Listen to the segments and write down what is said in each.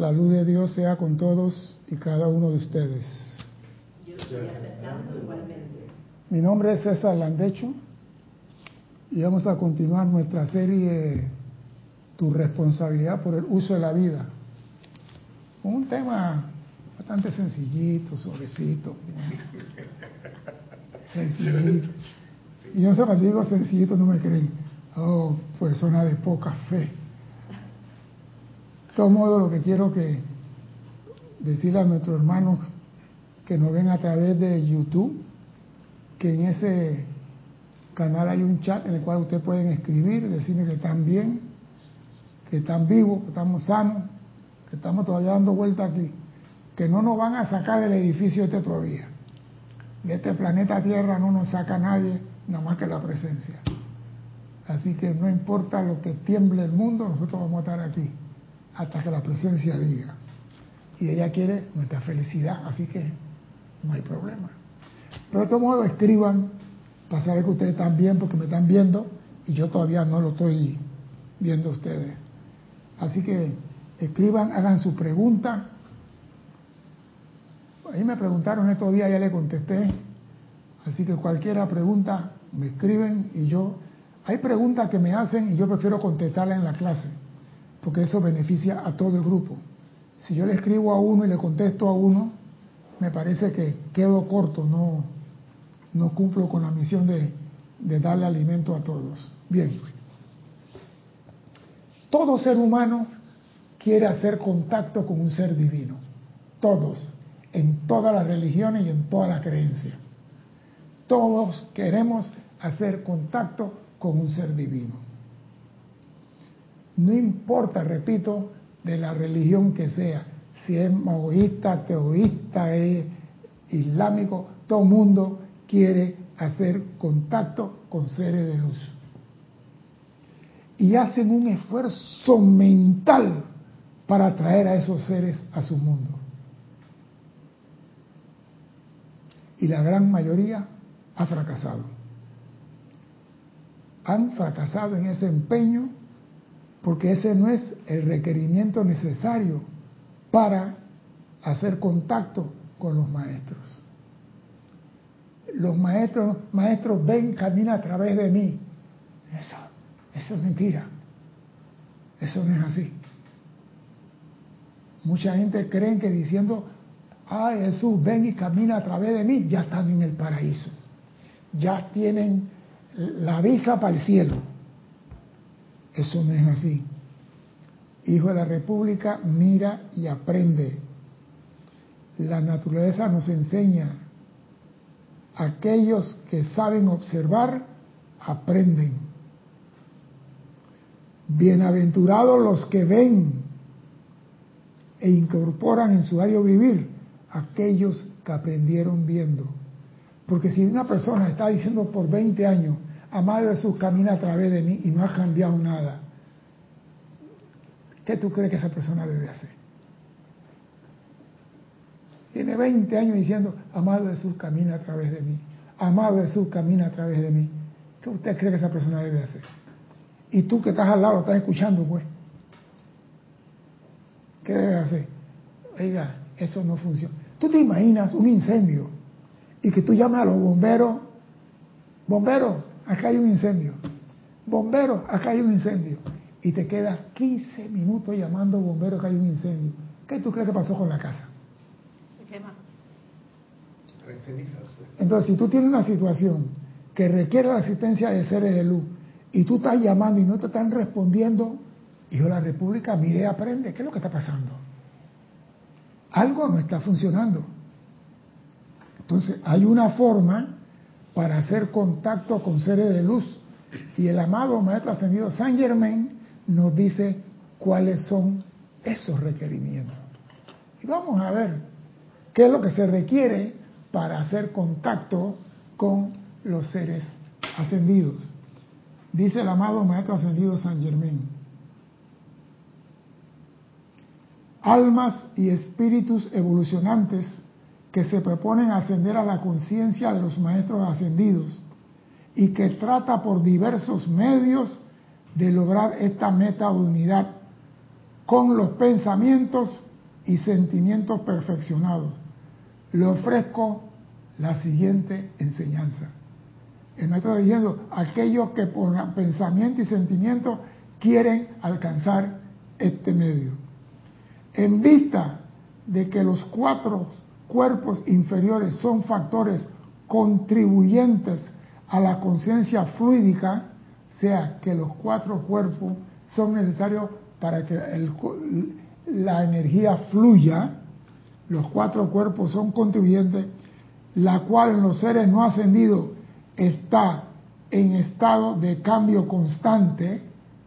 La luz de Dios sea con todos y cada uno de ustedes. Yo estoy aceptando igualmente. Mi nombre es César Landecho y vamos a continuar nuestra serie Tu responsabilidad por el uso de la vida. Con un tema bastante sencillito, suavecito. Sencillito. Y yo se los digo sencillito, no me creen. Oh, persona de poca fe. De todo modo, lo que quiero que decirle a nuestros hermanos que nos ven a través de YouTube, que en ese canal hay un chat en el cual ustedes pueden escribir, decirme que están bien, que están vivos, que estamos sanos, que estamos todavía dando vuelta aquí, que no nos van a sacar del edificio este todavía. De este planeta Tierra no nos saca nadie, nada más que la presencia. Así que no importa lo que tiemble el mundo, nosotros vamos a estar aquí hasta que la presencia diga. Y ella quiere nuestra felicidad, así que no hay problema. Pero de todo modo escriban para saber que ustedes están bien porque me están viendo y yo todavía no lo estoy viendo a ustedes. Así que escriban, hagan su pregunta. Ahí me preguntaron estos días, ya le contesté. Así que cualquiera pregunta, me escriben y yo... Hay preguntas que me hacen y yo prefiero contestarlas en la clase, porque eso beneficia a todo el grupo. Si yo le escribo a uno y le contesto a uno, me parece que quedo corto, no, no cumplo con la misión de, de darle alimento a todos. Bien. Todo ser humano quiere hacer contacto con un ser divino. Todos, en todas las religiones y en todas las creencias. Todos queremos hacer contacto con un ser divino. No importa, repito, de la religión que sea, si es maoísta, teoísta, es islámico, todo mundo quiere hacer contacto con seres de luz. Y hacen un esfuerzo mental para atraer a esos seres a su mundo. Y la gran mayoría ha fracasado. Han fracasado en ese empeño porque ese no es el requerimiento necesario para hacer contacto con los maestros. Los maestros, maestros ven, camina a través de mí. Eso, eso es mentira. Eso no es así. Mucha gente cree que diciendo, ay Jesús, ven y camina a través de mí, ya están en el paraíso. Ya tienen la visa para el cielo. Eso no es así. Hijo de la República, mira y aprende. La naturaleza nos enseña. Aquellos que saben observar, aprenden. Bienaventurados los que ven e incorporan en su diario vivir aquellos que aprendieron viendo. Porque si una persona está diciendo por 20 años, amado Jesús, camina a través de mí y no ha cambiado nada, ¿qué tú crees que esa persona debe hacer? Tiene 20 años diciendo, amado Jesús, camina a través de mí. Amado Jesús, camina a través de mí. ¿Qué usted cree que esa persona debe hacer? Y tú que estás al lado, estás escuchando, pues. ¿Qué debe hacer? Oiga, eso no funciona. Tú te imaginas un incendio y que tú llamas a los bomberos, bomberos, acá hay un incendio, bomberos, acá hay un incendio, y te quedas 15 minutos llamando bomberos que hay un incendio. ¿Qué tú crees que pasó con la casa? Se quema. Entonces, si tú tienes una situación que requiere la asistencia de seres de luz y tú estás llamando y no te están respondiendo, hijo de la República, mire, aprende, ¿qué es lo que está pasando? Algo no está funcionando. Entonces, hay una forma para hacer contacto con seres de luz. Y el amado Maestro Ascendido San Germain nos dice cuáles son esos requerimientos. Y vamos a ver qué es lo que se requiere para hacer contacto con los seres ascendidos. Dice el amado Maestro Ascendido San Germain. Almas y espíritus evolucionantes que se proponen ascender a la conciencia de los maestros ascendidos y que trata por diversos medios de lograr esta meta de unidad con los pensamientos y sentimientos perfeccionados, le ofrezco la siguiente enseñanza. El maestro está diciendo, aquellos que por pensamiento y sentimiento quieren alcanzar este medio. En vista de que los cuatro cuerpos inferiores son factores contribuyentes a la conciencia fluídica, sea que los cuatro cuerpos son necesarios para que la energía fluya, los cuatro cuerpos son contribuyentes, la cual en los seres no ascendidos está en estado de cambio constante,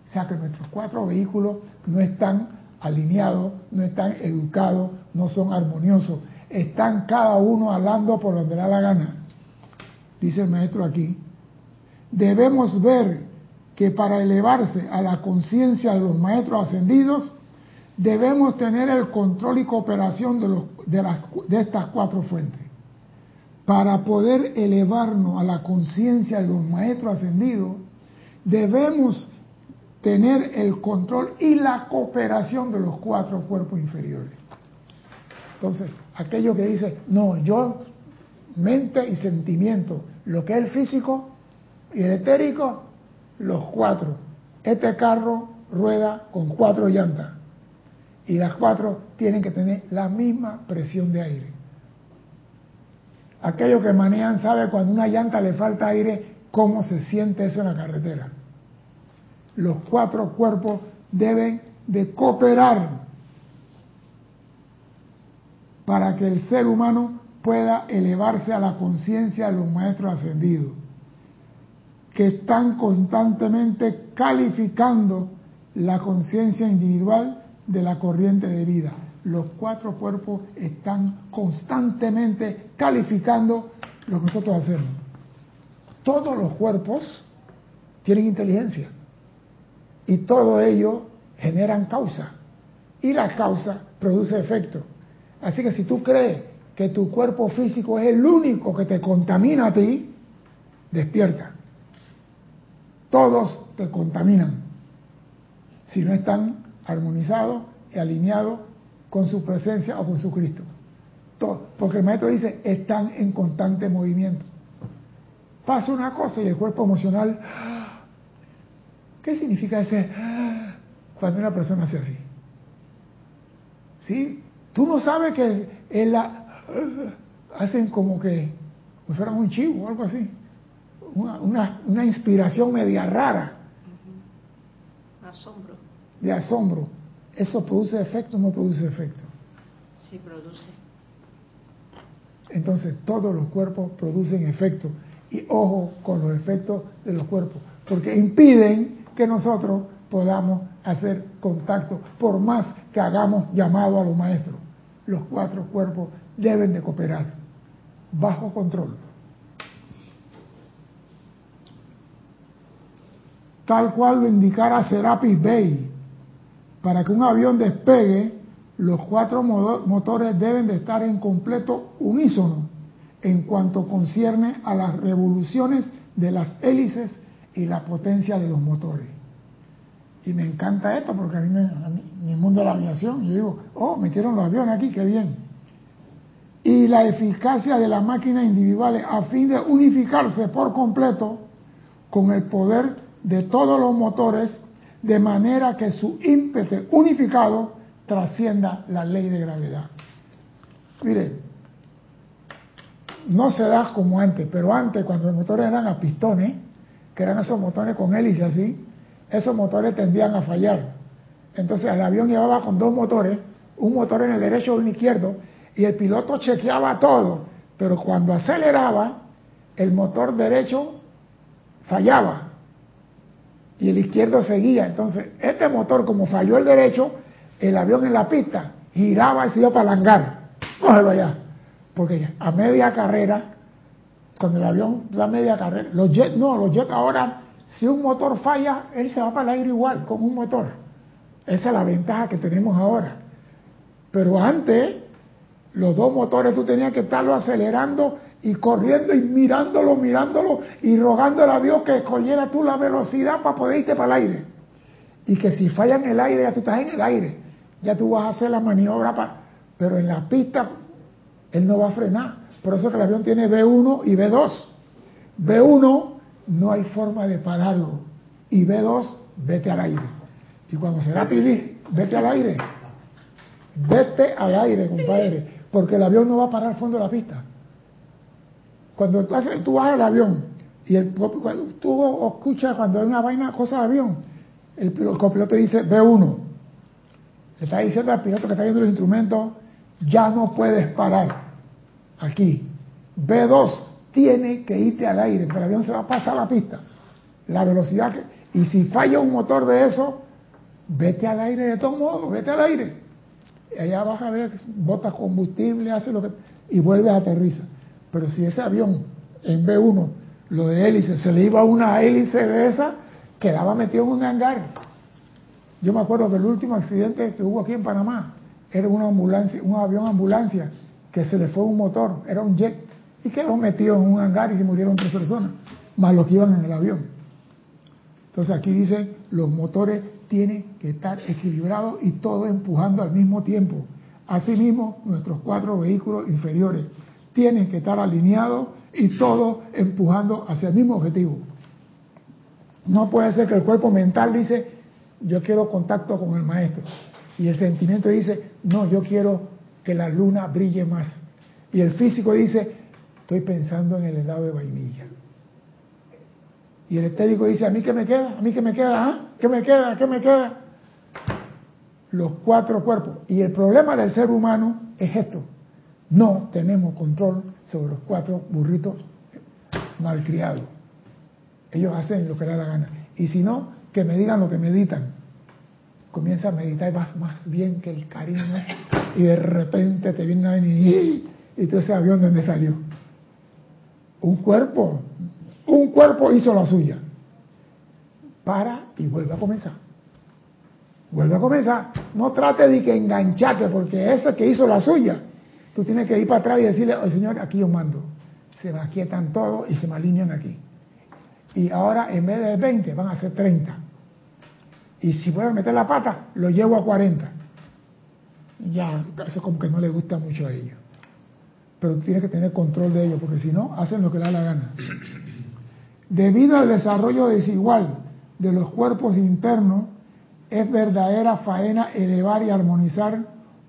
o sea que nuestros cuatro vehículos no están alineados, no están educados, no son armoniosos, están cada uno hablando por donde da la gana. Dice el maestro aquí, debemos ver que para elevarse a la conciencia de los maestros ascendidos, debemos tener el control y cooperación de, los, de, las, de estas cuatro fuentes. Para poder elevarnos a la conciencia de los maestros ascendidos, debemos tener el control y la cooperación de los cuatro cuerpos inferiores. Entonces, aquello que dice, no, yo, mente y sentimiento, lo que es el físico y el etérico, los cuatro. Este carro rueda con cuatro llantas y las cuatro tienen que tener la misma presión de aire. Aquellos que manejan saben cuando una llanta le falta aire, cómo se siente eso en la carretera. Los cuatro cuerpos deben de cooperar para que el ser humano pueda elevarse a la conciencia de los maestros ascendidos que están constantemente calificando la conciencia individual de la corriente de vida. Los cuatro cuerpos están constantemente calificando lo que nosotros hacemos. Todos los cuerpos tienen inteligencia y todo ello generan causa y la causa produce efecto. Así que si tú crees que tu cuerpo físico es el único que te contamina a ti, despierta todos te contaminan si no están armonizados y alineados con su presencia o con su Cristo. porque el maestro dice, están en constante movimiento. Pasa una cosa y el cuerpo emocional, ¿qué significa ese cuando una persona hace así? ¿Sí? Tú no sabes que la, hacen como que fueran un chivo o algo así una, una, inspiración media rara. Asombro. De asombro. ¿Eso produce efecto o no produce efecto? Sí, produce. Entonces todos los cuerpos producen efecto. Y ojo con los efectos de los cuerpos, porque impiden que nosotros podamos hacer contacto, por más que hagamos llamado a los maestros. Los cuatro cuerpos deben de cooperar bajo control. tal cual lo indicara Serapis Bay. Para que un avión despegue, los cuatro motores deben de estar en completo unísono en cuanto concierne a las revoluciones de las hélices y la potencia de los motores. Y me encanta esto porque a mí, me, mi mundo de la aviación, yo digo, oh, metieron los aviones aquí, qué bien. Y la eficacia de las máquinas individuales a fin de unificarse por completo con el poder de todos los motores de manera que su ímpetu unificado trascienda la ley de gravedad. Mire, no se da como antes, pero antes cuando los motores eran a pistones, que eran esos motores con hélice así, esos motores tendían a fallar. Entonces el avión llevaba con dos motores, un motor en el derecho y un izquierdo, y el piloto chequeaba todo, pero cuando aceleraba, el motor derecho fallaba y el izquierdo seguía. Entonces, este motor, como falló el derecho, el avión en la pista giraba y se iba para el hangar. Cógelo allá. Porque a media carrera, cuando el avión da media carrera, los jets, no, los jets ahora, si un motor falla, él se va para el aire igual, con un motor. Esa es la ventaja que tenemos ahora. Pero antes, los dos motores tú tenías que estarlo acelerando y corriendo y mirándolo, mirándolo y rogándole a Dios que escogiera tú la velocidad para poder irte para el aire. Y que si falla en el aire, ya tú estás en el aire. Ya tú vas a hacer la maniobra para Pero en la pista él no va a frenar. Por eso que el avión tiene B1 y B2. B1 no hay forma de pararlo. Y B2, vete al aire. Y cuando se da dice, vete al aire. Vete al aire, compadre. Porque el avión no va a parar al fondo de la pista. Cuando tú, haces, tú vas al avión y el, tú escuchas cuando hay una vaina, cosa de avión, el, el copiloto dice B1. Le está diciendo al piloto que está viendo los instrumentos, ya no puedes parar aquí. B2, tiene que irte al aire, pero el avión se va a pasar la pista. La velocidad que... Y si falla un motor de eso, vete al aire de todos modos, vete al aire. Y allá vas a ver, botas combustible, hace lo que... y vuelves a aterrizar. Pero si ese avión en B1, lo de hélice, se le iba una hélice de esa, quedaba metido en un hangar. Yo me acuerdo del último accidente que hubo aquí en Panamá, era una ambulancia, un avión ambulancia que se le fue un motor, era un jet, y quedó metido en un hangar y se murieron tres personas, más los que iban en el avión. Entonces aquí dice, los motores tienen que estar equilibrados y todos empujando al mismo tiempo. Asimismo, nuestros cuatro vehículos inferiores tienen que estar alineados y todos empujando hacia el mismo objetivo. No puede ser que el cuerpo mental dice, yo quiero contacto con el maestro. Y el sentimiento dice, no, yo quiero que la luna brille más. Y el físico dice, estoy pensando en el helado de vainilla. Y el estético dice, ¿a mí qué me queda? ¿A mí qué me queda? ¿Ah? ¿Qué me queda? ¿Qué me queda? Los cuatro cuerpos. Y el problema del ser humano es esto. No tenemos control sobre los cuatro burritos malcriados. Ellos hacen lo que les da la gana. Y si no, que me digan lo que meditan. Comienza a meditar y vas más bien que el cariño. Y de repente te viene a venir y tú ese avión donde salió. Un cuerpo, un cuerpo hizo la suya. Para y vuelve a comenzar. Vuelve a comenzar. No trate de que enganchate, porque ese que hizo la suya, tú tienes que ir para atrás y decirle, oye señor, aquí yo mando. Se me aquietan todos y se me alinean aquí. Y ahora en vez de 20 van a ser 30. Y si voy a meter la pata, lo llevo a 40. Ya, eso como que no le gusta mucho a ellos pero tiene que tener control de ello, porque si no, hacen lo que le da la gana. Debido al desarrollo desigual de los cuerpos internos, es verdadera faena elevar y armonizar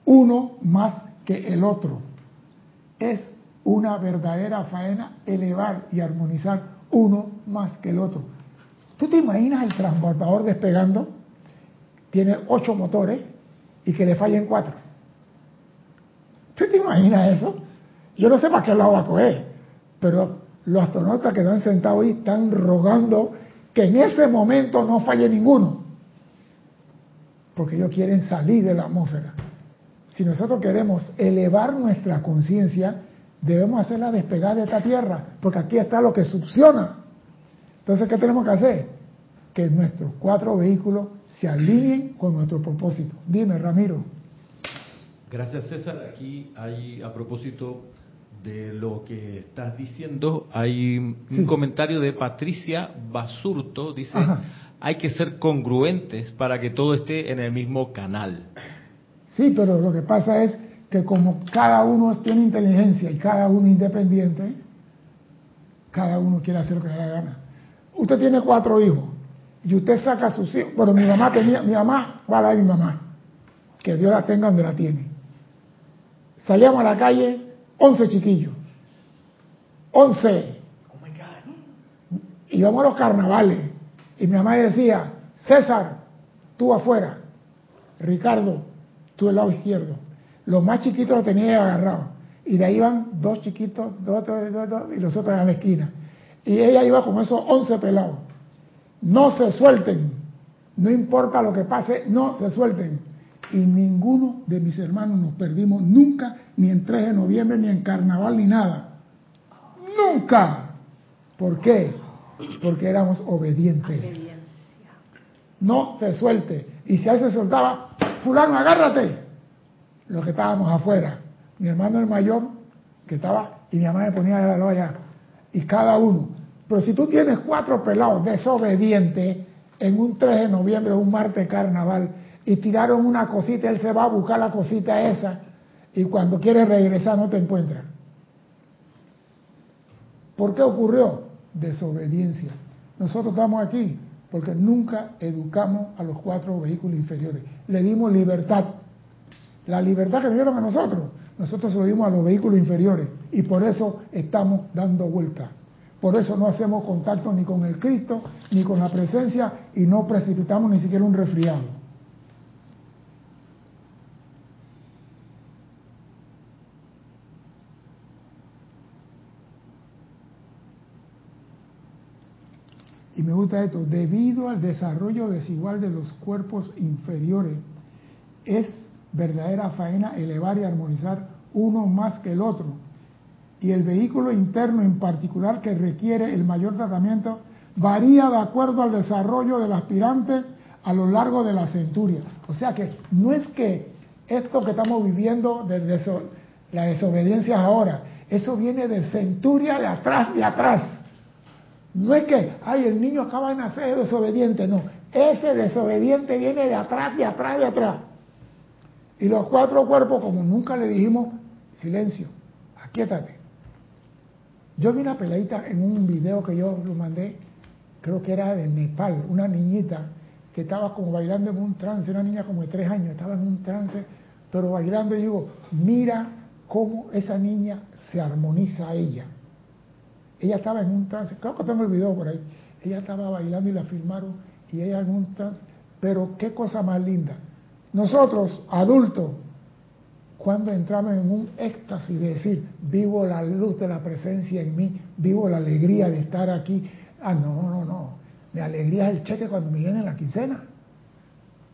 uno más que el otro. Es una verdadera faena elevar y armonizar uno más que el otro. ¿Tú te imaginas el transportador despegando? Tiene ocho motores y que le fallen cuatro. ¿Tú te imaginas eso? Yo no sé para qué lado va a coger, pero los astronautas que están sentados ahí están rogando que en ese momento no falle ninguno, porque ellos quieren salir de la atmósfera. Si nosotros queremos elevar nuestra conciencia, debemos hacerla despegar de esta tierra, porque aquí está lo que succiona. Entonces, ¿qué tenemos que hacer? Que nuestros cuatro vehículos se alineen con nuestro propósito. Dime, Ramiro. Gracias, César. Aquí hay, a propósito de lo que estás diciendo, hay un comentario de Patricia Basurto, dice, hay que ser congruentes para que todo esté en el mismo canal. Sí, pero lo que pasa es que como cada uno tiene inteligencia y cada uno independiente, cada uno quiere hacer lo que le da gana. Usted tiene cuatro hijos y usted saca a sus hijos. Bueno, mi mamá tenía, mi mamá va a dar mi mamá, que Dios la tenga donde la tiene. Salíamos a la calle 11 chiquillos. 11. Oh my God. Íbamos a los carnavales. Y mi mamá decía, César, tú afuera. Ricardo, tú del lado izquierdo. Los más chiquitos los tenía agarrados. Y de ahí iban dos chiquitos, dos, dos, dos, y los otros en la esquina. Y ella iba con esos 11 pelados. No se suelten. No importa lo que pase, no se suelten y ninguno de mis hermanos nos perdimos nunca, ni en 3 de noviembre, ni en carnaval, ni nada. Nunca. ¿Por qué? Porque éramos obedientes. No se suelte. Y si a él se soltaba, fulano, agárrate. Los que estábamos afuera. Mi hermano el mayor, que estaba, y mi mamá me ponía de la allá. Y cada uno. Pero si tú tienes cuatro pelados desobedientes en un 3 de noviembre, un martes carnaval, y tiraron una cosita, él se va a buscar la cosita esa y cuando quieres regresar no te encuentras. ¿Por qué ocurrió? Desobediencia. Nosotros estamos aquí porque nunca educamos a los cuatro vehículos inferiores. Le dimos libertad. La libertad que nos dieron a nosotros, nosotros se lo dimos a los vehículos inferiores y por eso estamos dando vuelta. Por eso no hacemos contacto ni con el Cristo, ni con la presencia y no precipitamos ni siquiera un resfriado. Y me gusta esto, debido al desarrollo desigual de los cuerpos inferiores, es verdadera faena elevar y armonizar uno más que el otro. Y el vehículo interno en particular que requiere el mayor tratamiento varía de acuerdo al desarrollo del aspirante a lo largo de la centuria. O sea que no es que esto que estamos viviendo de la desobediencia ahora, eso viene de centuria de atrás, de atrás. No es que, ay, el niño acaba de nacer desobediente, no. Ese desobediente viene de atrás, de atrás, de atrás. Y los cuatro cuerpos, como nunca le dijimos, silencio, aquíétate. Yo vi una peladita en un video que yo lo mandé, creo que era de Nepal, una niñita que estaba como bailando en un trance, una niña como de tres años, estaba en un trance, pero bailando y digo, mira cómo esa niña se armoniza a ella. Ella estaba en un trance, creo que tengo el video por ahí, ella estaba bailando y la filmaron y ella en un trance, pero qué cosa más linda. Nosotros, adultos, cuando entramos en un éxtasis de decir, vivo la luz de la presencia en mí, vivo la alegría de estar aquí. Ah, no, no, no. Mi alegría es el cheque cuando me viene la quincena.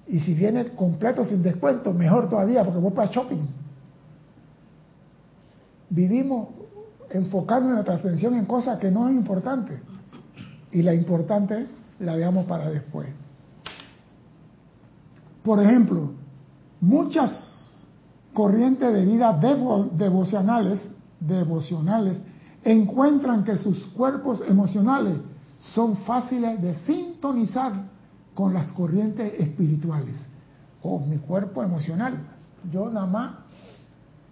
Y si viene completo sin descuento, mejor todavía, porque voy para shopping. Vivimos enfocando nuestra atención en cosas que no es importante. Y la importante la veamos para después. Por ejemplo, muchas corrientes de vida devocionales, devocionales encuentran que sus cuerpos emocionales son fáciles de sintonizar con las corrientes espirituales. Oh, mi cuerpo emocional. Yo nada más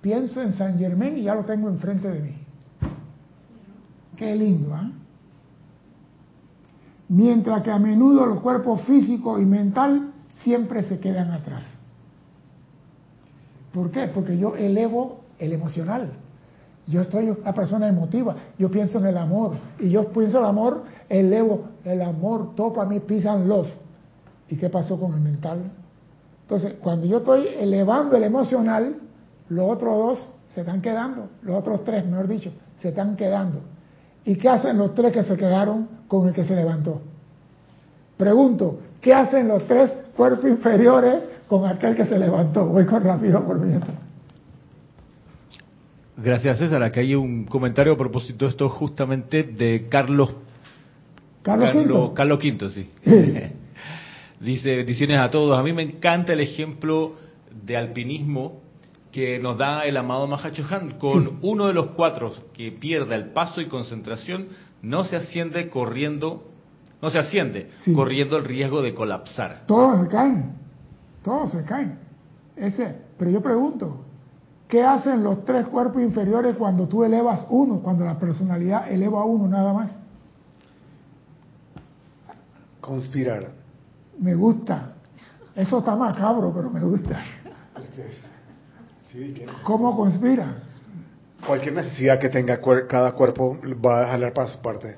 pienso en San Germán y ya lo tengo enfrente de mí. Qué lindo, ¿ah? Mientras que a menudo los cuerpos físico y mental siempre se quedan atrás. ¿Por qué? Porque yo elevo el emocional. Yo estoy una persona emotiva, yo pienso en el amor, y yo pienso en el amor, elevo el amor, topa mi peace and love. ¿Y qué pasó con el mental? Entonces, cuando yo estoy elevando el emocional, los otros dos se están quedando, los otros tres, mejor dicho, se están quedando. ¿Y qué hacen los tres que se quedaron con el que se levantó? Pregunto, ¿qué hacen los tres cuerpos inferiores con aquel que se levantó. Voy con rápido por mientras. Gracias, César. Aquí hay un comentario a propósito de esto justamente de Carlos. Carlos, Carlos, Carlos Quinto, sí. Dice, bendiciones a todos. A mí me encanta el ejemplo de alpinismo que nos da el amado Mahachohan. Con uno de los cuatro que pierda el paso y concentración, no se asciende corriendo, no se asciende, corriendo el riesgo de colapsar. Todos se caen todos se caen. Ese, pero yo pregunto, ¿qué hacen los tres cuerpos inferiores cuando tú elevas uno, cuando la personalidad eleva uno nada más? Conspirar. Me gusta. Eso está macabro, pero me gusta. ¿Cómo conspira? Cualquier necesidad que tenga cada cuerpo va a jalar para su parte,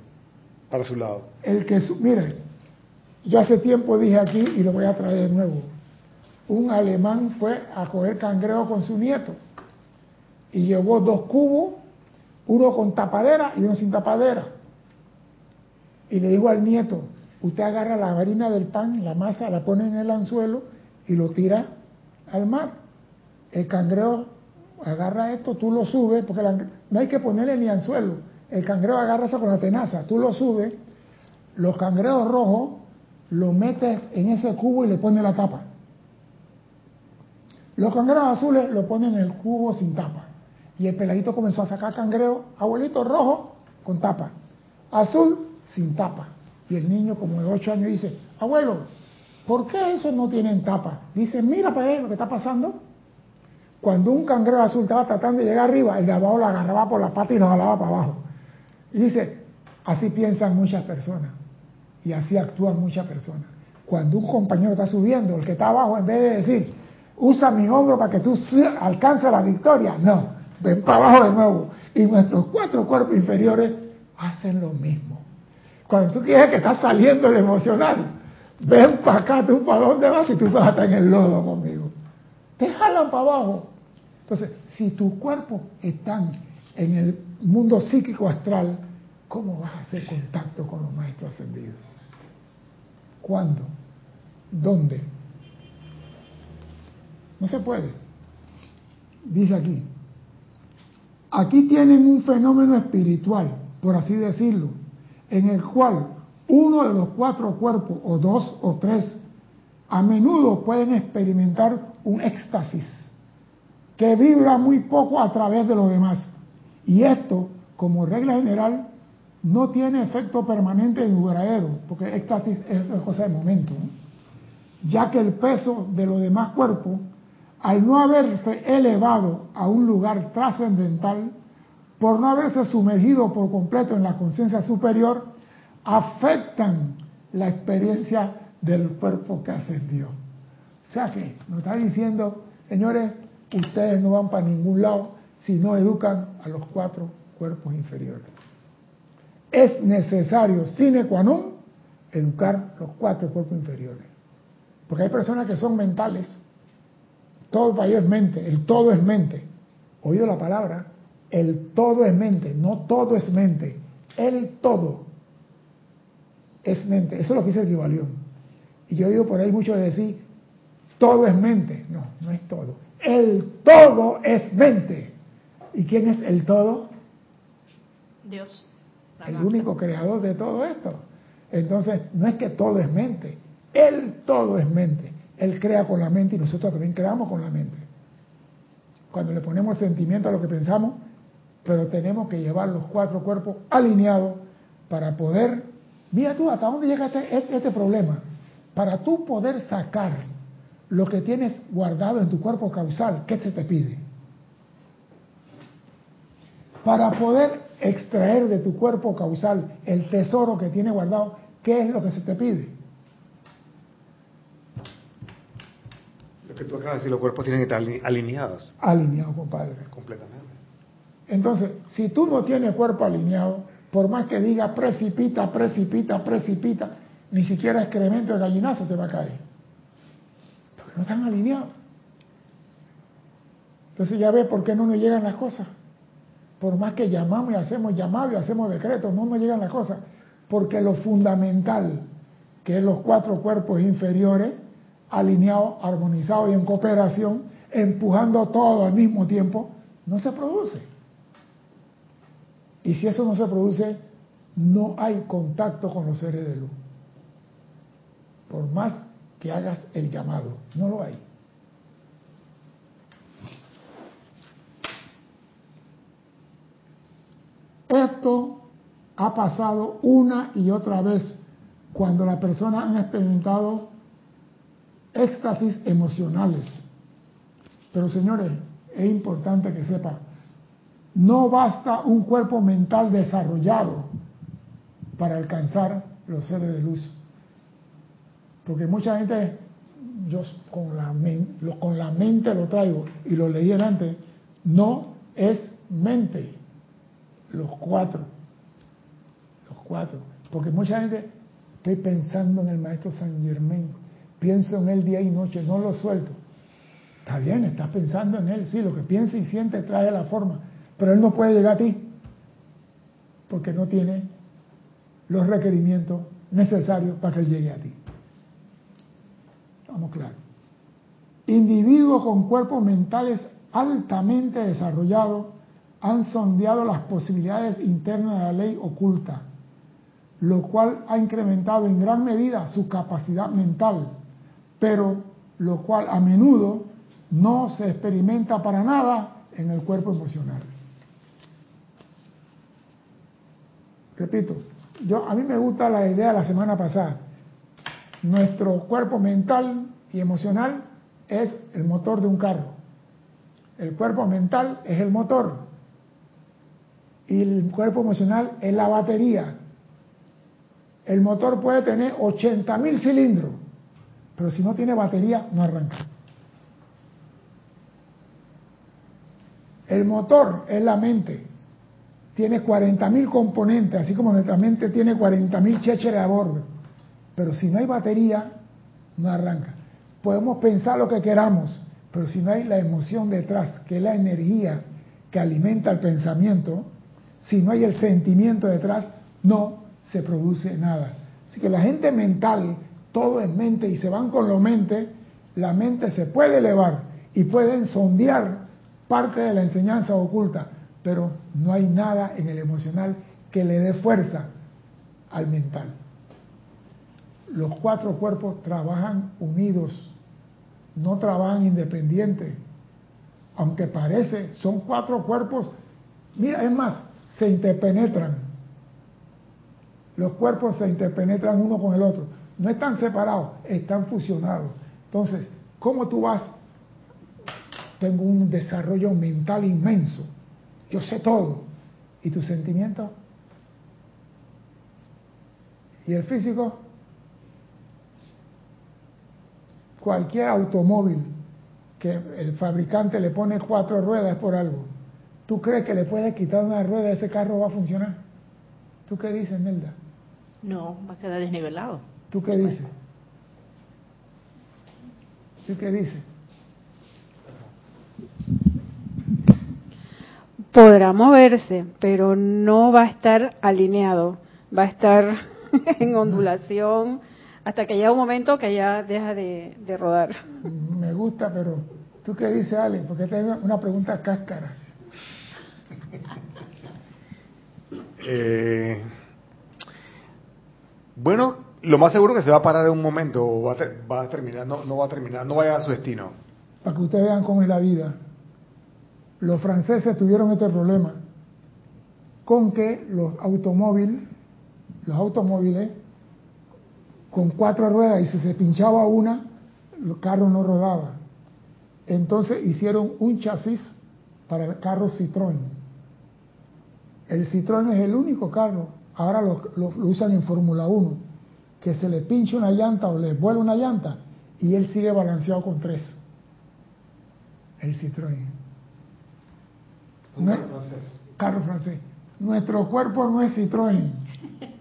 para su lado. El que, mire, yo hace tiempo dije aquí y lo voy a traer de nuevo un alemán fue a coger cangrejo con su nieto y llevó dos cubos, uno con tapadera y uno sin tapadera. Y le dijo al nieto, usted agarra la harina del pan, la masa, la pone en el anzuelo y lo tira al mar. El cangrejo agarra esto, tú lo subes, porque no hay que ponerle ni anzuelo. El cangrejo agarra eso con la tenaza, tú lo subes, los cangrejos rojos lo metes en ese cubo y le pones la tapa. Los cangrejos azules lo ponen en el cubo sin tapa. Y el peladito comenzó a sacar cangreo, abuelito rojo con tapa, azul sin tapa. Y el niño como de 8 años dice, abuelo, ¿por qué esos no tienen tapa? Dice, mira para él lo que está pasando. Cuando un cangrejo azul estaba tratando de llegar arriba, el de abajo lo agarraba por la pata y lo jalaba para abajo. Y dice, así piensan muchas personas y así actúan muchas personas. Cuando un compañero está subiendo, el que está abajo, en vez de decir, usa mi hombro para que tú alcances la victoria, no, ven para abajo de nuevo. Y nuestros cuatro cuerpos inferiores hacen lo mismo. Cuando tú quieres que estás saliendo el emocional, ven para acá, tú para dónde vas y tú vas a estar en el lodo conmigo. Te jalan para abajo. Entonces, si tus cuerpos están en el mundo psíquico astral, ¿cómo vas a hacer contacto con los maestros ascendidos? ¿Cuándo? ¿Dónde? No se puede. Dice aquí, aquí tienen un fenómeno espiritual, por así decirlo, en el cual uno de los cuatro cuerpos, o dos o tres, a menudo pueden experimentar un éxtasis que vibra muy poco a través de los demás. Y esto, como regla general, no tiene efecto permanente y duradero, porque éxtasis es cosa de momento, ya que el peso de los demás cuerpos, al no haberse elevado a un lugar trascendental, por no haberse sumergido por completo en la conciencia superior, afectan la experiencia del cuerpo que ascendió. O sea que nos está diciendo, señores, ustedes no van para ningún lado si no educan a los cuatro cuerpos inferiores. Es necesario, sine qua non, educar los cuatro cuerpos inferiores. Porque hay personas que son mentales. Todo para ellos es mente, el todo es mente. Oído la palabra, el todo es mente, no todo es mente, el todo es mente. Eso es lo que dice el Kibalión. Y yo digo por ahí mucho de decir, todo es mente. No, no es todo. El todo es mente. ¿Y quién es el todo? Dios. El único creador de todo esto. Entonces, no es que todo es mente. El todo es mente. Él crea con la mente y nosotros también creamos con la mente. Cuando le ponemos sentimiento a lo que pensamos, pero tenemos que llevar los cuatro cuerpos alineados para poder Mira tú hasta dónde llega este, este, este, problema. Para tú poder sacar lo que tienes guardado en tu cuerpo causal, ¿qué se te pide? Para poder extraer de tu cuerpo causal el tesoro que tiene guardado, ¿qué es lo que se te pide? Lo que tú acabas de decir, los cuerpos tienen que estar alineados. Alineados, compadre. Completamente. Entonces, si tú no tienes cuerpo alineado, por más que diga precipita, precipita, precipita, ni siquiera excremento de gallinazo te va a caer. No están alineados. Entonces ya ve por qué no nos llegan las cosas. Por más que llamamos y hacemos llamados y hacemos decretos, no nos llegan las cosas. Porque lo fundamental, que es los cuatro cuerpos inferiores, alineados, armonizados y en cooperación, empujando todo al mismo tiempo, no se produce. Y si eso no se produce, no hay contacto con los seres de luz. Por más que hagas el llamado, no lo hay. Esto ha pasado una y otra vez cuando las personas han experimentado éxtasis emocionales. Pero señores, es importante que sepan, no basta un cuerpo mental desarrollado para alcanzar los seres de luz. Porque mucha gente, yo con la, con la mente lo traigo y lo leí antes, no es mente, los cuatro, los cuatro. Porque mucha gente, estoy pensando en el maestro San Germain, pienso en él día y noche, no lo suelto. Está bien, estás pensando en él, sí, lo que piensa y siente trae la forma, pero él no puede llegar a ti porque no tiene los requerimientos necesarios para que él llegue a ti. Vamos claro. Individuos con cuerpos mentales altamente desarrollados han sondeado las posibilidades internas de la ley oculta, lo cual ha incrementado en gran medida su capacidad mental, pero lo cual a menudo no se experimenta para nada en el cuerpo emocional. Repito, yo a mí me gusta la idea de la semana pasada. Nuestro cuerpo mental y emocional es el motor de un carro. El cuerpo mental es el motor y el cuerpo emocional es la batería. El motor puede tener 80.000 cilindros, pero si no tiene batería no arranca. El motor es la mente. Tiene 40.000 componentes, así como nuestra mente tiene 40.000 chécheres a bordo. Pero si no hay batería, no arranca. Podemos pensar lo que queramos, pero si no hay la emoción detrás, que es la energía que alimenta el pensamiento, si no hay el sentimiento detrás, no se produce nada. Así que la gente mental, todo es mente y se van con lo mente, la mente se puede elevar y pueden sondear parte de la enseñanza oculta, pero no hay nada en el emocional que le dé fuerza al mental. Los cuatro cuerpos trabajan unidos, no trabajan independientes. Aunque parece, son cuatro cuerpos. Mira, es más, se interpenetran. Los cuerpos se interpenetran uno con el otro. No están separados, están fusionados. Entonces, ¿cómo tú vas? Tengo un desarrollo mental inmenso. Yo sé todo. ¿Y tu sentimiento? ¿Y el físico? Cualquier automóvil que el fabricante le pone cuatro ruedas por algo, ¿tú crees que le puedes quitar una rueda a ese carro va a funcionar? ¿Tú qué dices, Nelda? No, va a quedar desnivelado. ¿Tú qué dices? ¿Tú qué dices? podrá moverse, pero no va a estar alineado, va a estar en ondulación hasta que haya un momento que ya deja de, rodar. Me gusta, pero ¿tú qué dices, Ale? Porque tengo una pregunta cáscara. Eh, bueno, lo más seguro que se va a parar en un momento, o va a, va a terminar, no, no va a terminar, no vaya a su destino. Para que ustedes vean cómo es la vida. Los franceses tuvieron este problema con que los automóviles, los automóviles con cuatro ruedas y si se pinchaba una, el carro no rodaba. Entonces hicieron un chasis para el carro Citroën. El Citroën es el único carro, ahora lo, lo usan en Fórmula 1, que se le pincha una llanta o le vuela una llanta y él sigue balanceado con tres. El Citroën. carro francés. Nuestro cuerpo no es Citroën.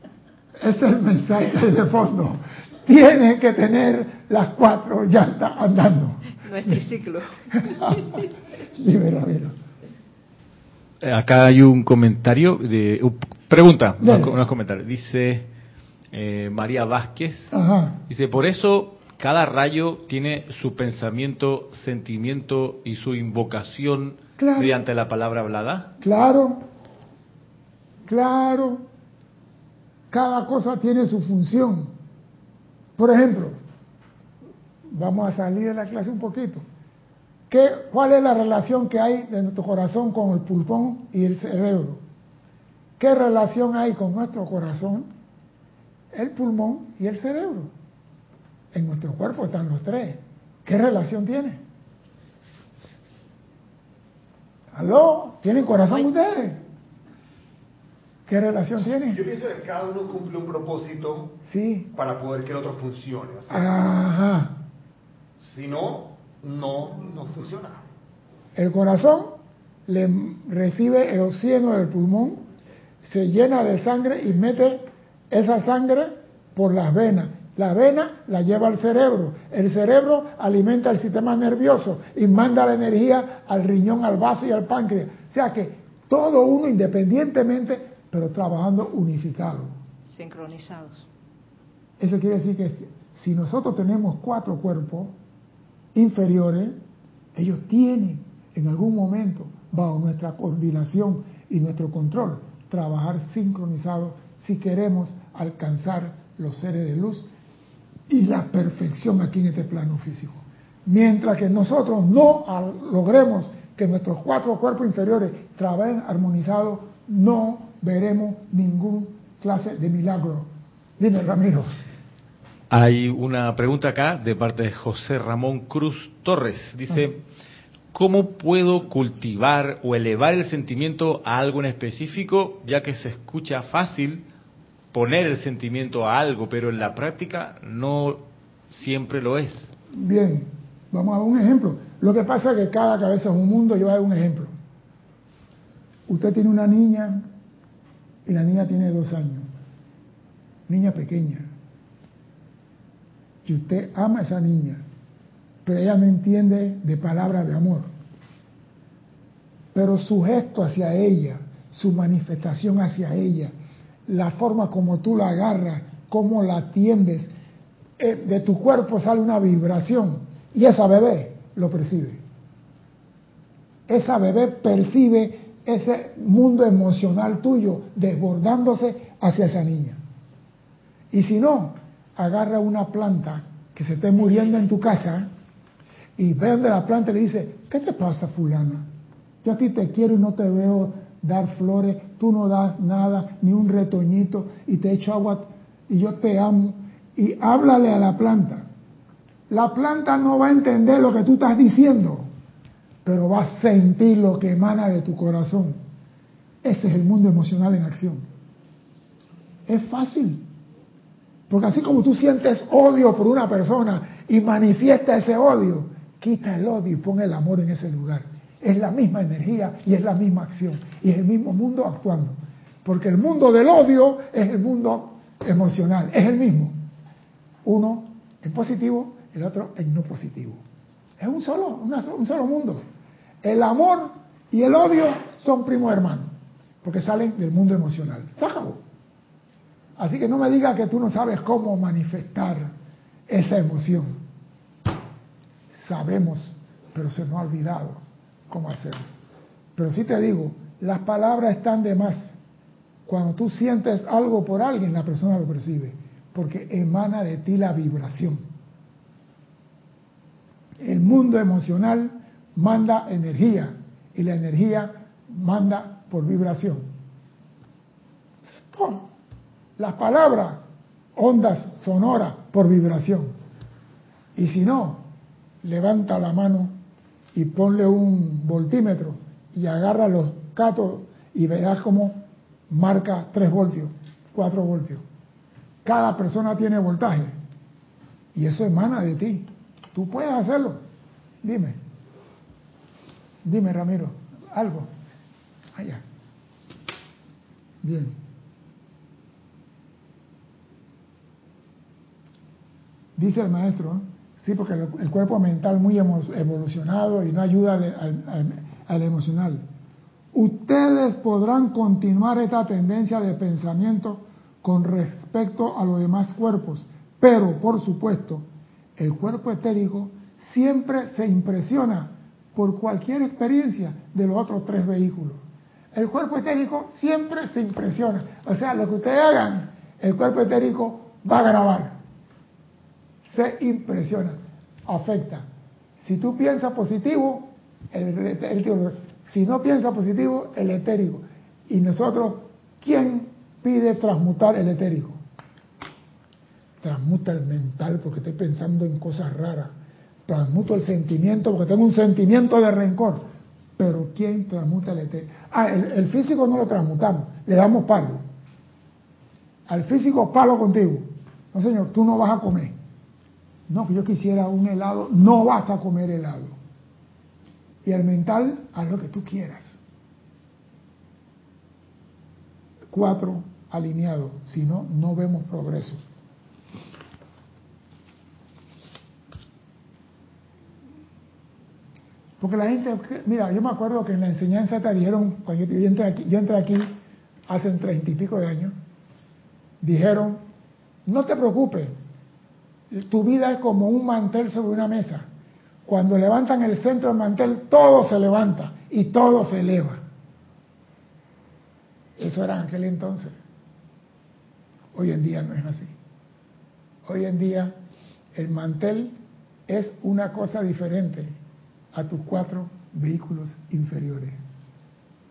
Es el mensaje de fondo. Tiene que tener las cuatro llantas andando. No es triciclo. Eh, acá hay un comentario de uh, pregunta, unos comentarios. Dice eh, María Vázquez. Dice por eso cada rayo tiene su pensamiento, sentimiento y su invocación mediante la palabra hablada? Claro, claro. Cada cosa tiene su función. Por ejemplo, vamos a salir de la clase un poquito. ¿Qué, ¿Cuál es la relación que hay de nuestro corazón con el pulmón y el cerebro? ¿Qué relación hay con nuestro corazón, el pulmón y el cerebro? En nuestro cuerpo están los tres. ¿Qué relación tiene? ¿Aló? ¿Tienen corazón ustedes? ¿Qué relación tienen? Yo pienso que cada uno cumple un propósito sí. para poder que el otro funcione. Ajá. Si no, no, no funciona. El corazón le recibe el oxígeno del pulmón, se llena de sangre y mete esa sangre por las venas. La vena la lleva al cerebro. El cerebro alimenta el sistema nervioso y manda la energía al riñón, al vaso y al páncreas. O sea que todo uno independientemente, pero trabajando unificado. Sincronizados. Eso quiere decir que si nosotros tenemos cuatro cuerpos inferiores, ellos tienen en algún momento, bajo nuestra coordinación y nuestro control, trabajar sincronizados si queremos alcanzar los seres de luz y la perfección aquí en este plano físico. Mientras que nosotros no logremos que nuestros cuatro cuerpos inferiores trabajen armonizados, no veremos ningún clase de milagro. Dime, Ramiro. Hay una pregunta acá de parte de José Ramón Cruz Torres. Dice, ¿cómo puedo cultivar o elevar el sentimiento a algo en específico, ya que se escucha fácil poner el sentimiento a algo, pero en la práctica no siempre lo es? Bien, vamos a un ejemplo. Lo que pasa es que cada cabeza es un mundo, yo voy a dar un ejemplo. Usted tiene una niña y la niña tiene dos años, niña pequeña, y usted ama a esa niña, pero ella no entiende de palabras de amor. Pero su gesto hacia ella, su manifestación hacia ella, la forma como tú la agarras, cómo la atiendes, eh, de tu cuerpo sale una vibración y esa bebé lo percibe. Esa bebé percibe ese mundo emocional tuyo desbordándose hacia esa niña. Y si no, agarra una planta que se esté muriendo en tu casa y ve donde la planta y le dice, ¿qué te pasa fulana? Yo a ti te quiero y no te veo dar flores, tú no das nada, ni un retoñito, y te echo agua y yo te amo. Y háblale a la planta. La planta no va a entender lo que tú estás diciendo, pero va a sentir lo que emana de tu corazón. Ese es el mundo emocional en acción. Es fácil. Porque así como tú sientes odio por una persona y manifiesta ese odio, quita el odio y pon el amor en ese lugar. Es la misma energía y es la misma acción. Y es el mismo mundo actuando. Porque el mundo del odio es el mundo emocional. Es el mismo. Uno en positivo, el otro en no positivo. Es un solo, un solo mundo. El amor y el odio son primos hermanos. Porque salen del mundo emocional. Se Así que no me digas que tú no sabes cómo manifestar esa emoción. Sabemos, pero se nos ha olvidado cómo hacerlo. Pero sí te digo, las palabras están de más. Cuando tú sientes algo por alguien, la persona lo percibe, porque emana de ti la vibración. El mundo emocional manda energía y la energía manda por vibración. Las palabras, ondas sonoras por vibración. Y si no, levanta la mano y ponle un voltímetro y agarra los catos y verás cómo marca 3 voltios, 4 voltios. Cada persona tiene voltaje y eso emana de ti. Tú puedes hacerlo. Dime. Dime, Ramiro, algo. Allá. Bien. Dice el maestro, sí, porque el cuerpo mental muy evolucionado y no ayuda al, emocional. Ustedes podrán continuar esta tendencia de pensamiento con respecto a los demás cuerpos, pero por supuesto, el cuerpo etérico siempre se impresiona por cualquier experiencia de los otros tres vehículos. El cuerpo etérico siempre se impresiona. O sea, lo que ustedes hagan, el cuerpo etérico va a grabar se impresiona, afecta. Si tú piensas positivo, el etérico. Si no piensas positivo, el etérico. Y nosotros, ¿quién pide transmutar el etérico? Transmuta el mental porque estoy pensando en cosas raras. Transmuto el sentimiento porque tengo un sentimiento de rencor. Pero ¿quién transmuta el etérico? Ah, el, el físico no lo transmutamos, le damos palo. Al físico palo contigo. No, señor, tú no vas a comer. No, que yo quisiera un helado, no vas a comer helado. Y el mental, haz lo que tú quieras. Cuatro, alineado, si no, no vemos progreso. Porque la gente, mira, yo me acuerdo que en la enseñanza te dijeron, cuando yo, entré aquí, yo entré aquí hace treinta y pico de años, dijeron, no te preocupes, tu vida es como un mantel sobre una mesa. Cuando levantan el centro del mantel, todo se levanta y todo se eleva. Eso era aquel entonces. Hoy en día no es así. Hoy en día el mantel es una cosa diferente a tus cuatro vehículos inferiores.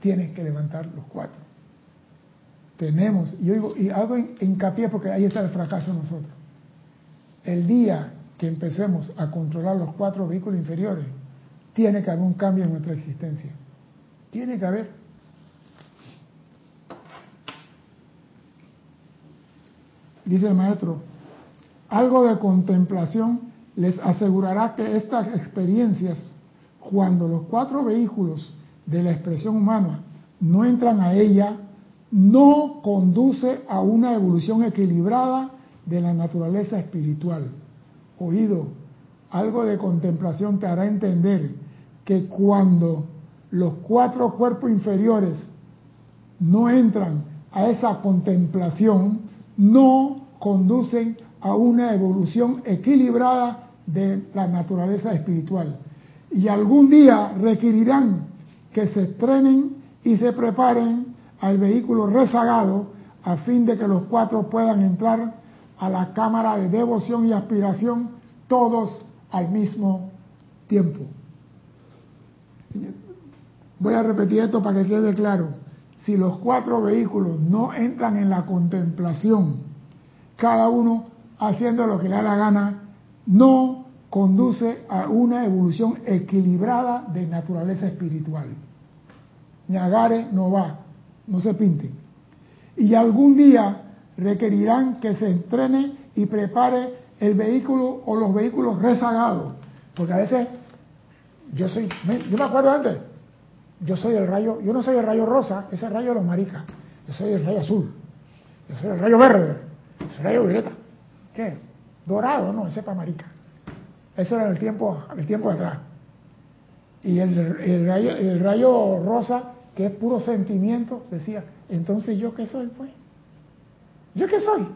Tienes que levantar los cuatro. Tenemos, y, yo y hago hincapié porque ahí está el fracaso nosotros el día que empecemos a controlar los cuatro vehículos inferiores, tiene que haber un cambio en nuestra existencia. Tiene que haber. Dice el maestro, algo de contemplación les asegurará que estas experiencias, cuando los cuatro vehículos de la expresión humana no entran a ella, no conduce a una evolución equilibrada de la naturaleza espiritual. Oído, algo de contemplación te hará entender que cuando los cuatro cuerpos inferiores no entran a esa contemplación, no conducen a una evolución equilibrada de la naturaleza espiritual. Y algún día requerirán que se estrenen y se preparen al vehículo rezagado a fin de que los cuatro puedan entrar a la cámara de devoción y aspiración todos al mismo tiempo. Voy a repetir esto para que quede claro. Si los cuatro vehículos no entran en la contemplación, cada uno haciendo lo que le da la gana, no conduce a una evolución equilibrada de naturaleza espiritual. Ñagare no va, no se pinte. Y algún día requerirán que se entrene y prepare el vehículo o los vehículos rezagados. Porque a veces yo soy, yo me acuerdo antes, yo soy el rayo, yo no soy el rayo rosa, ese rayo de los maricas, yo soy el rayo azul, yo soy el rayo verde, el rayo violeta, ¿qué? Dorado, no, ese es para marica. Eso era el tiempo, el tiempo atrás. Y el, rayo, el rayo rosa que es puro sentimiento, decía, entonces yo qué soy, pues. ¿Yo qué soy?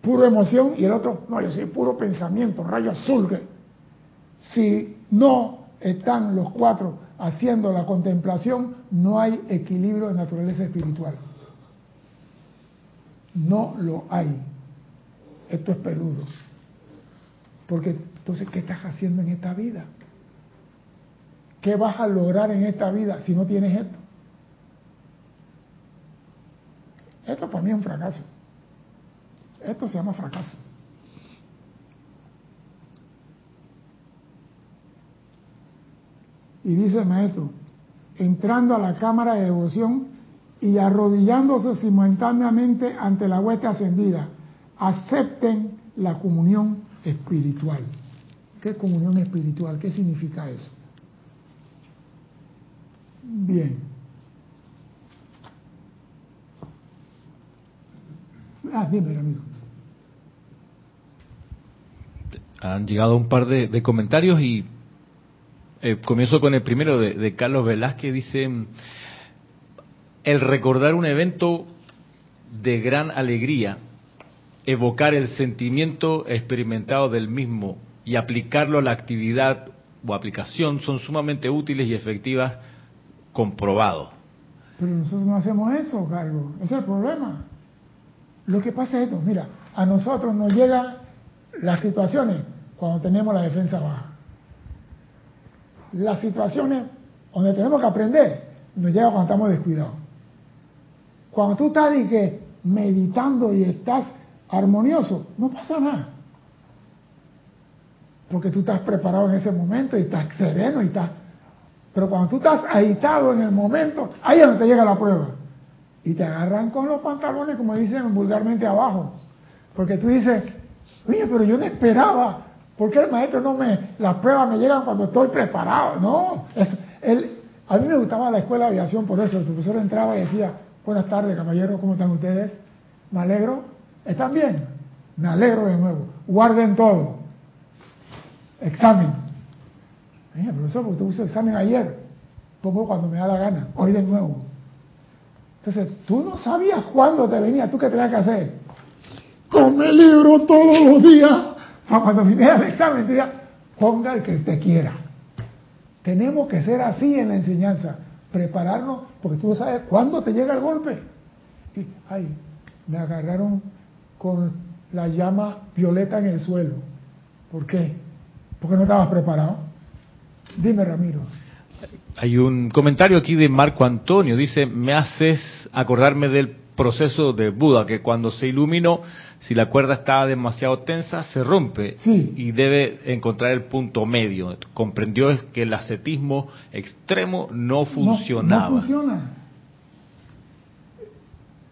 Puro emoción y el otro, no, yo soy puro pensamiento, rayo azul. Si no están los cuatro haciendo la contemplación, no hay equilibrio de naturaleza espiritual. No lo hay. Esto es peludo. Porque entonces, ¿qué estás haciendo en esta vida? ¿Qué vas a lograr en esta vida si no tienes esto? Esto para mí es un fracaso. Esto se llama fracaso. Y dice el maestro, entrando a la cámara de devoción y arrodillándose simultáneamente ante la hueste ascendida, acepten la comunión espiritual. ¿Qué comunión espiritual? ¿Qué significa eso? Bien. Ah, dime, amigo. Han llegado un par de, de comentarios y eh, comienzo con el primero de, de, Carlos Velázquez. Dice, el recordar un evento de gran alegría, evocar el sentimiento experimentado del mismo y aplicarlo a la actividad o aplicación son sumamente útiles y efectivas comprobado. Pero nosotros no hacemos eso, Carlos. Ese es el problema. Lo que pasa es esto, mira, a nosotros nos llegan las situaciones cuando tenemos la defensa baja. Las situaciones donde tenemos que aprender nos llegan cuando estamos descuidados. Cuando tú estás y que meditando y estás armonioso, no pasa nada. Porque tú estás preparado en ese momento y estás sereno y estás pero cuando tú estás agitado en el momento, ahí es donde te llega la prueba. Y te agarran con los pantalones, como dicen vulgarmente, abajo. Porque tú dices, oye, pero yo no esperaba. ¿Por qué el maestro no me... Las pruebas me llegan cuando estoy preparado? No. Es, él, a mí me gustaba la escuela de aviación por eso. El profesor entraba y decía, buenas tardes, caballeros, ¿cómo están ustedes? Me alegro. ¿Están bien? Me alegro de nuevo. Guarden todo. Examen. Mira, profesor, porque usted hizo examen ayer. Pongo cuando me da la gana, hoy de nuevo. Entonces, tú no sabías cuándo te venía, tú qué tenías que hacer. Come libro todos los días. Para cuando viniera el examen, diga, ponga el que usted quiera. Tenemos que ser así en la enseñanza. Prepararnos, porque tú no sabes cuándo te llega el golpe. Y, ay, me agarraron con la llama violeta en el suelo. ¿Por qué? Porque no estabas preparado. Dime, Ramiro. Hay un comentario aquí de Marco Antonio. Dice, me haces acordarme del proceso de Buda, que cuando se iluminó, si la cuerda estaba demasiado tensa, se rompe Sí. y debe encontrar el punto medio. Comprendió que el ascetismo extremo no No- funcionaba. No, funciona.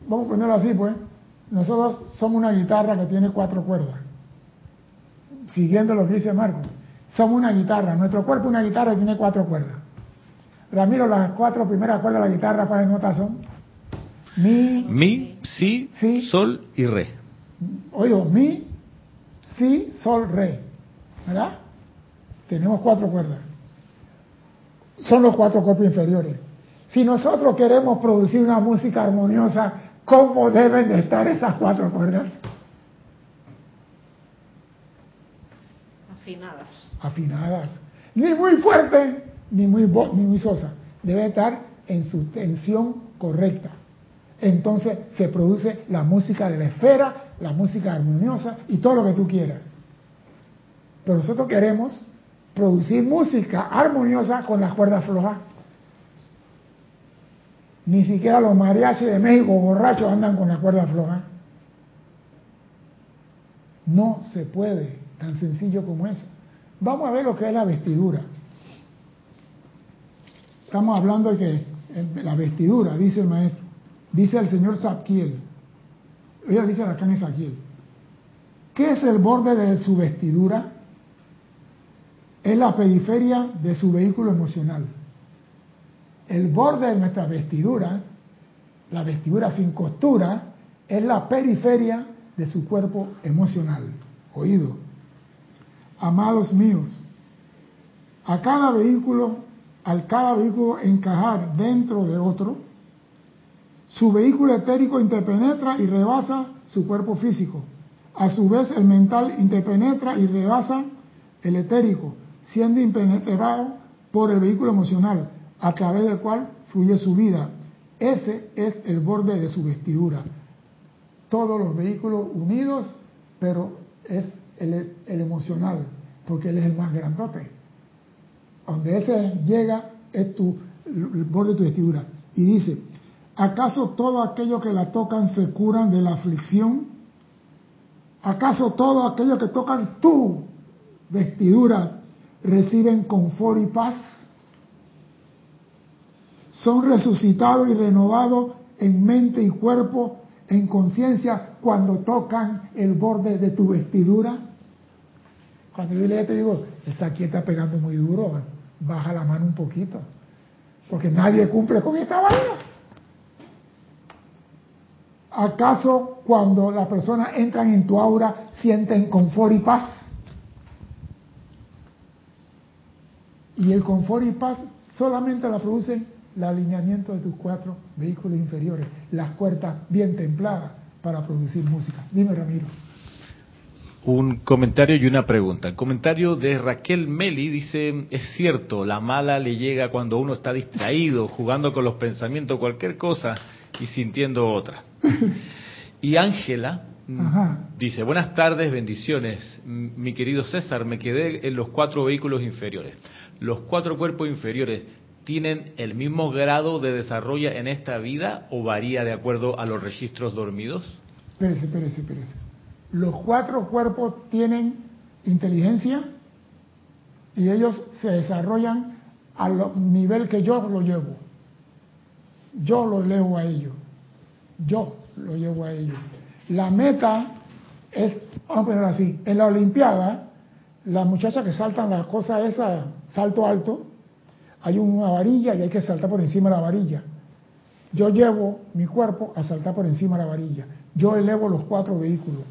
Vamos a ponerlo así, pues. Nosotros somos una guitarra que tiene cuatro cuerdas. Siguiendo lo que dice Marco. Somos una guitarra. Nuestro cuerpo es una guitarra que tiene cuatro cuerdas. Ramiro, las cuatro primeras cuerdas de la guitarra, ¿cuáles notas son? Mi, Mi, si, Sí. sol y re. oído, mi, si, sol, re. ¿Verdad? Tenemos cuatro cuerdas. Son los cuatro cuerpos inferiores. Si nosotros queremos producir una música armoniosa, ¿cómo deben de estar esas cuatro cuerdas? Afinadas. Afinadas. Ni muy fuerte, ni muy, ni muy sosa. Debe estar en su tensión correcta. Entonces se produce la música de la esfera, la música armoniosa y todo lo que tú quieras. Pero nosotros queremos producir música armoniosa con las cuerdas flojas. Ni siquiera los mariachis de México borrachos andan con las cuerdas flojas. No se puede, tan sencillo como eso. Vamos a ver lo que es la vestidura. Estamos hablando de que eh, la vestidura, dice el maestro, dice el señor Zadkiel. Ella dice acá en Ezequiel. ¿Qué es el borde de su vestidura? Es la periferia de su vehículo emocional. El borde de nuestra vestidura, la vestidura sin costura, es la periferia de su cuerpo emocional. Oído. Amados míos, a cada vehículo, al cada vehículo encajar dentro de otro, su vehículo etérico interpenetra y rebasa su cuerpo físico. A su vez, el mental interpenetra y rebasa el etérico, siendo impenetrado por el vehículo emocional, a través del cual fluye su vida. Ese es el borde de su vestidura. Todos los vehículos unidos, pero es el, emocional, porque él es el más grandote. Donde ese llega es tu, el borde de tu vestidura. Y dice, ¿acaso todos aquellos que la tocan se curan de la aflicción? ¿Acaso todos aquellos que tocan tu vestidura reciben confort y paz? Son resucitados y renovados en mente y cuerpo, en conciencia, cuando tocan el borde de tu vestidura. Cuando yo le te digo, esta aquí está pegando muy duro, baja la mano un poquito, porque nadie cumple con esta vaina. ¿Acaso cuando las personas entran en tu aura sienten confort y paz? Y el confort y paz solamente la producen el alineamiento de tus cuatro vehículos inferiores, las cuerdas bien templadas para producir música. Dime, Ramiro. Un comentario y una pregunta. El comentario de Raquel Meli dice, es cierto, la mala le llega cuando uno está distraído, jugando con los pensamientos, cualquier cosa, y sintiendo otra. Y Ángela dice, buenas tardes, bendiciones. Mi querido César, me quedé en los cuatro vehículos inferiores. ¿Los cuatro cuerpos inferiores tienen el mismo grado de desarrollo en esta vida o varía de acuerdo a los registros dormidos? Espérese, espérese, espérese. Los cuatro cuerpos tienen inteligencia y ellos se desarrollan al nivel que yo lo llevo. Yo lo elevo a ellos. Yo lo llevo a ellos. La meta es, vamos a ponerlo así, en la Olimpiada, las muchachas que saltan la cosa esa, salto alto, hay una varilla y hay que saltar por encima de la varilla. Yo llevo mi cuerpo a saltar por encima de la varilla. Yo elevo los cuatro vehículos.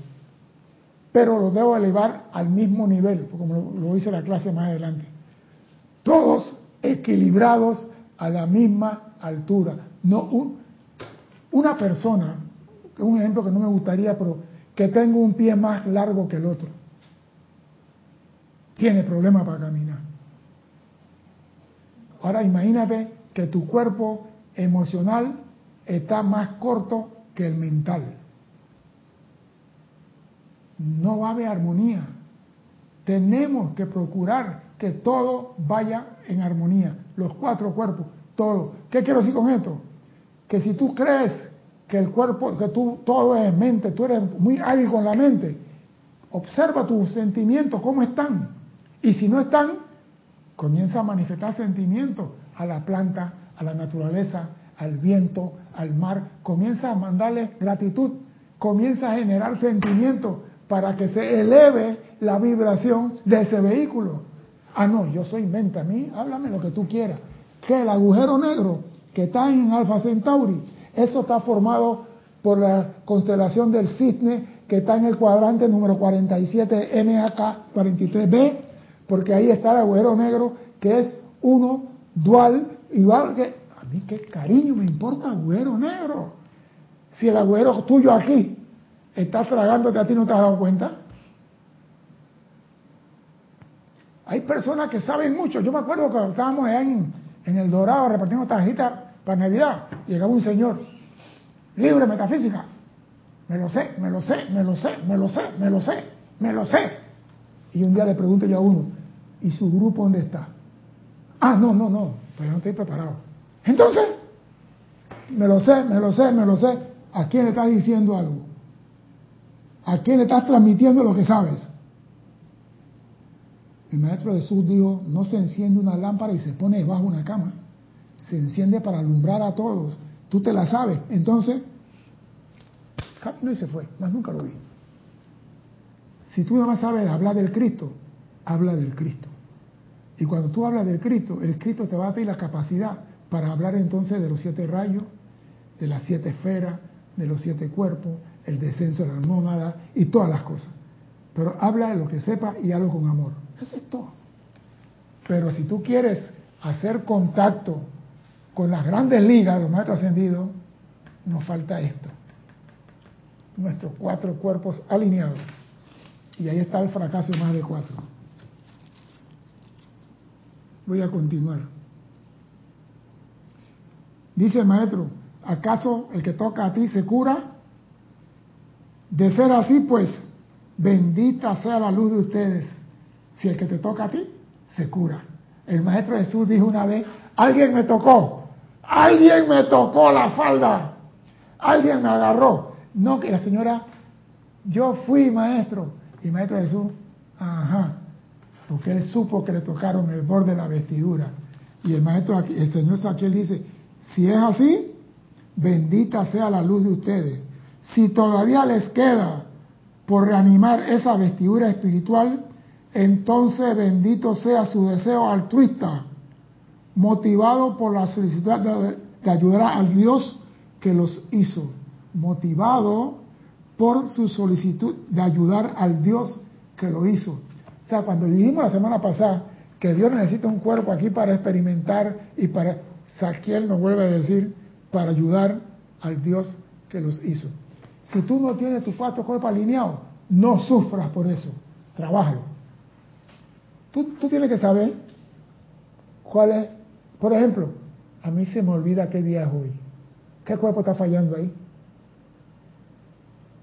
Pero los debo elevar al mismo nivel, como lo, dice la clase más adelante. Todos equilibrados a la misma altura. No un- una persona, un ejemplo que no me gustaría, pero que tenga un pie más largo que el otro. Tiene problemas para caminar. Ahora imagínate que tu cuerpo emocional está más corto que el mental. No va a haber armonía. Tenemos que procurar que todo vaya en armonía. Los cuatro cuerpos, todo. ¿Qué quiero decir con esto? Que si tú crees que el cuerpo, que tú todo es mente, tú eres muy hábil con la mente. Observa tus sentimientos, cómo están. Y si no están, comienza a manifestar sentimientos a la planta, a la naturaleza, al viento, al mar. Comienza a mandarle gratitud, comienza a generar sentimientos para que se eleve la vibración de ese vehículo. Ah, no, yo soy mente, a mí háblame lo que tú quieras. Que el agujero negro que está en Alfa Centauri eso está formado por la constelación del cisne que está en el cuadrante número 47 MAK 43B, porque ahí está el agujero negro que es uno dual, igual que a mí qué cariño me importa el agujero negro. Si el agujero tuyo aquí está tragándote a ti no te has dado cuenta. Hay personas que saben mucho. Yo me acuerdo que estábamos en, en el Dorado repartiendo tarjetas para Navidad, llegaba un señor, libre metafísica, me lo sé, me lo sé, me lo sé, me lo sé, me lo sé, me lo sé. Y un día le pregunto yo a uno, ¿y su grupo dónde está? Ah, no, no, no, todavía no estoy preparado. Entonces, me lo sé, me lo sé, me lo sé. ¿A quién le estás diciendo algo? ¿A quién le estás transmitiendo lo que sabes? El maestro Jesús dijo, no se enciende una lámpara y se pone debajo de una cama se enciende para alumbrar a todos. Tú te la sabes. Entonces, no y se fue, más nunca lo vi. Si tú nada más sabes hablar del Cristo, habla del Cristo. Y cuando tú hablas del Cristo, el Cristo te va a dar la capacidad para hablar entonces de los siete rayos, de las siete esferas, de los siete cuerpos, el descenso de la mónada y todas las cosas. Pero habla de lo que sepa y hablo con amor. Eso es todo. Pero si tú quieres hacer contacto con las grandes ligas, los maestros ascendidos, nos falta esto. Nuestros cuatro cuerpos alineados. Y ahí está el fracaso más de cuatro. Voy a continuar. Dice el maestro, ¿acaso el que toca a ti se cura? De ser así, pues, bendita sea la luz de ustedes. Si el que te toca a ti, se cura. El maestro Jesús dijo una vez, alguien me tocó, Alguien me tocó la falda. Alguien me agarró. No, que la señora, yo fui maestro. Y maestro Jesús, ajá. Porque él supo que le tocaron el borde de la vestidura. Y el maestro, el señor Saquiel dice, si es así, bendita sea la luz de ustedes. Si todavía les queda por reanimar esa vestidura espiritual, entonces bendito sea su deseo altruista motivado por la solicitud de, ayudar al Dios que los hizo, motivado por su solicitud de ayudar al Dios que lo hizo. O sea, cuando dijimos la semana pasada que Dios necesita un cuerpo aquí para experimentar y para, Saquiel nos vuelve a decir, para ayudar al Dios que los hizo. Si tú no tienes tus cuatro cuerpos alineados, no sufras por eso, trabájalo. Tú, tú tienes que saber cuál es por ejemplo, a mí se me olvida qué día es hoy. ¿Qué cuerpo está fallando ahí?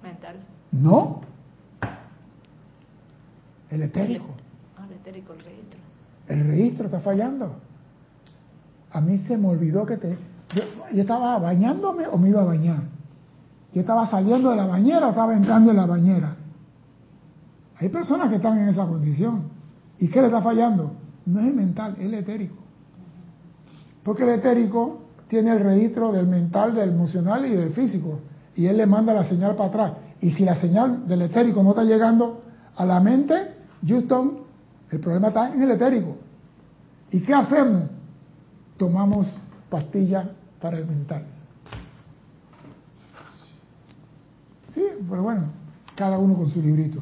Mental. No. El etérico. Ah, el etérico, el registro. El registro está fallando. A mí se me olvidó que te... Yo, estaba bañándome o me iba a bañar. Yo estaba saliendo de la bañera o estaba entrando en la bañera. Hay personas que están en esa condición. ¿Y qué le está fallando? No es el mental, es el etérico. Porque el etérico tiene el registro del mental, del emocional y del físico. Y él le manda la señal para atrás. Y si la señal del etérico no está llegando a la mente, Houston, el problema está en el etérico. ¿Y qué hacemos? Tomamos pastillas para el mental. Sí, pero bueno, cada uno con su librito.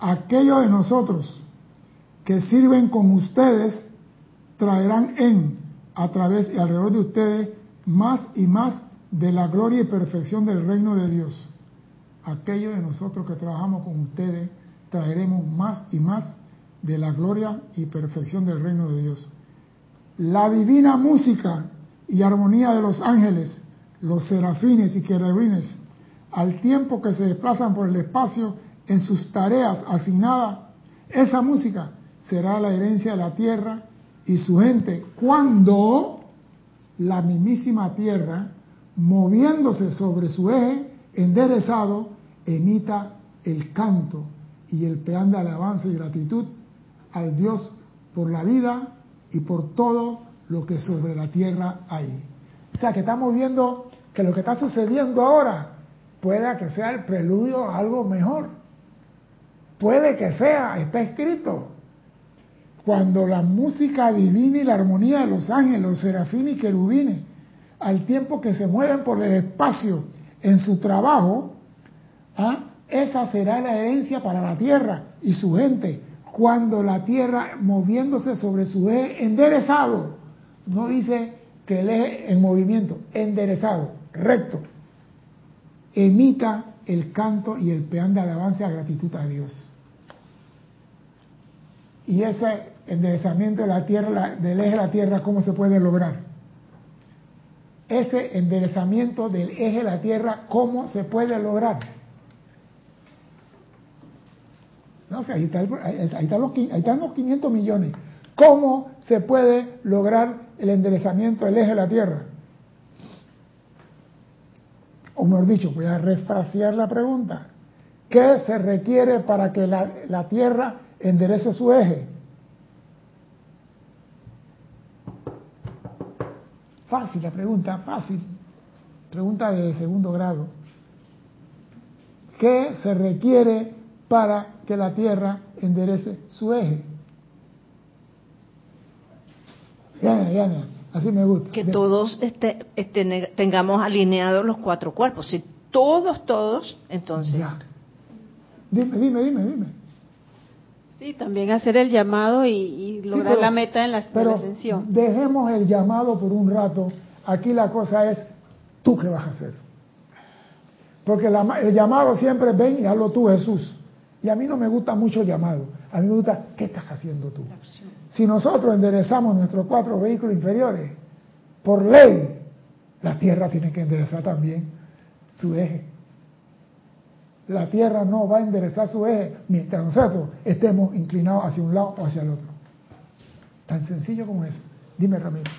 aquellos de nosotros que sirven con ustedes traerán en, a través y alrededor de ustedes, más y más de la gloria y perfección del reino de Dios. Aquellos de nosotros que trabajamos con ustedes traeremos más y más de la gloria y perfección del reino de Dios. La divina música y armonía de los ángeles, los serafines y querubines, al tiempo que se desplazan por el espacio en sus tareas asignadas, esa música será la herencia de la tierra y su gente cuando la mismísima tierra, moviéndose sobre su eje enderezado, emita el canto y el peán de alabanza y gratitud al Dios por la vida y por todo lo que sobre la tierra hay. O sea que estamos viendo que lo que está sucediendo ahora puede que sea el preludio a algo mejor. Puede que sea, está escrito. Cuando la música divina y la armonía de los ángeles, los serafines y querubines, al tiempo que se mueven por el espacio en su trabajo, ¿ah? esa será la herencia para la tierra y su gente. Cuando la tierra moviéndose sobre su eje enderezado, no dice que el eje en movimiento, enderezado, recto, emita el canto y el peán de alabanza y gratitud a Dios. Y ese enderezamiento de la tierra, del eje de la tierra, ¿cómo se puede lograr? Ese enderezamiento del eje de la tierra, ¿cómo se puede lograr? No sé, ahí, está ahí, los, ahí están los 500 millones. ¿Cómo se puede lograr el enderezamiento del eje de la tierra? o mejor dicho, voy a refrasear la pregunta. ¿Qué se requiere para que la, Tierra enderece su eje? Fácil la pregunta, fácil. Pregunta de segundo grado. ¿Qué se requiere para que la Tierra enderece su eje? Ya, ya, ya. Así me gusta. Que todos este, este, tengamos alineados los cuatro cuerpos. Si todos, todos, entonces. Dime, dime, dime, dime. Sí, también hacer el llamado y, lograr la meta en la, pero ascensión. Dejemos el llamado por un rato. Aquí la cosa es, ¿tú qué vas a hacer? Porque el llamado siempre ven y hazlo tú, Jesús. Y a mí no me gusta mucho el llamado. A mí me gusta, ¿qué estás haciendo tú? Si nosotros enderezamos nuestros cuatro vehículos inferiores, por ley, la Tierra tiene que enderezar también su eje. La Tierra no va a enderezar su eje mientras nosotros estemos inclinados hacia un lado o hacia el otro. Tan sencillo como eso. Dime, Ramiro.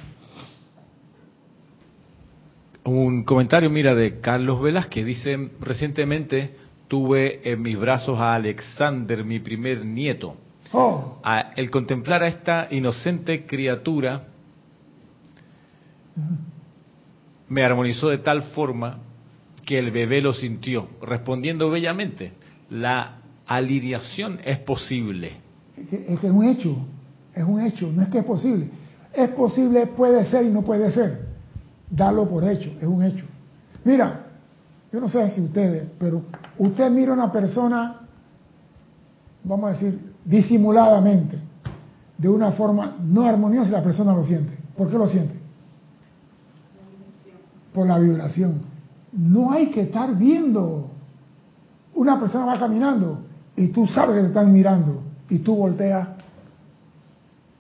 Un comentario, mira, de Carlos Velas que dice, recientemente tuve en mis brazos a Alexander, mi primer nieto. Oh. el contemplar a esta inocente criatura me armonizó de tal forma que el bebé lo sintió, respondiendo bellamente, la alineación es posible. Es que es un hecho, es un hecho, no es que es posible. Es posible, puede ser y no puede ser. Darlo por hecho, es un hecho. Mira, yo no sé si ustedes, pero usted mira a una persona, vamos a decir, disimuladamente, de una forma no armoniosa la persona lo siente. ¿Por qué lo siente? Por la vibración. No hay que estar viendo. Una persona va caminando y tú sabes que te están mirando y tú volteas.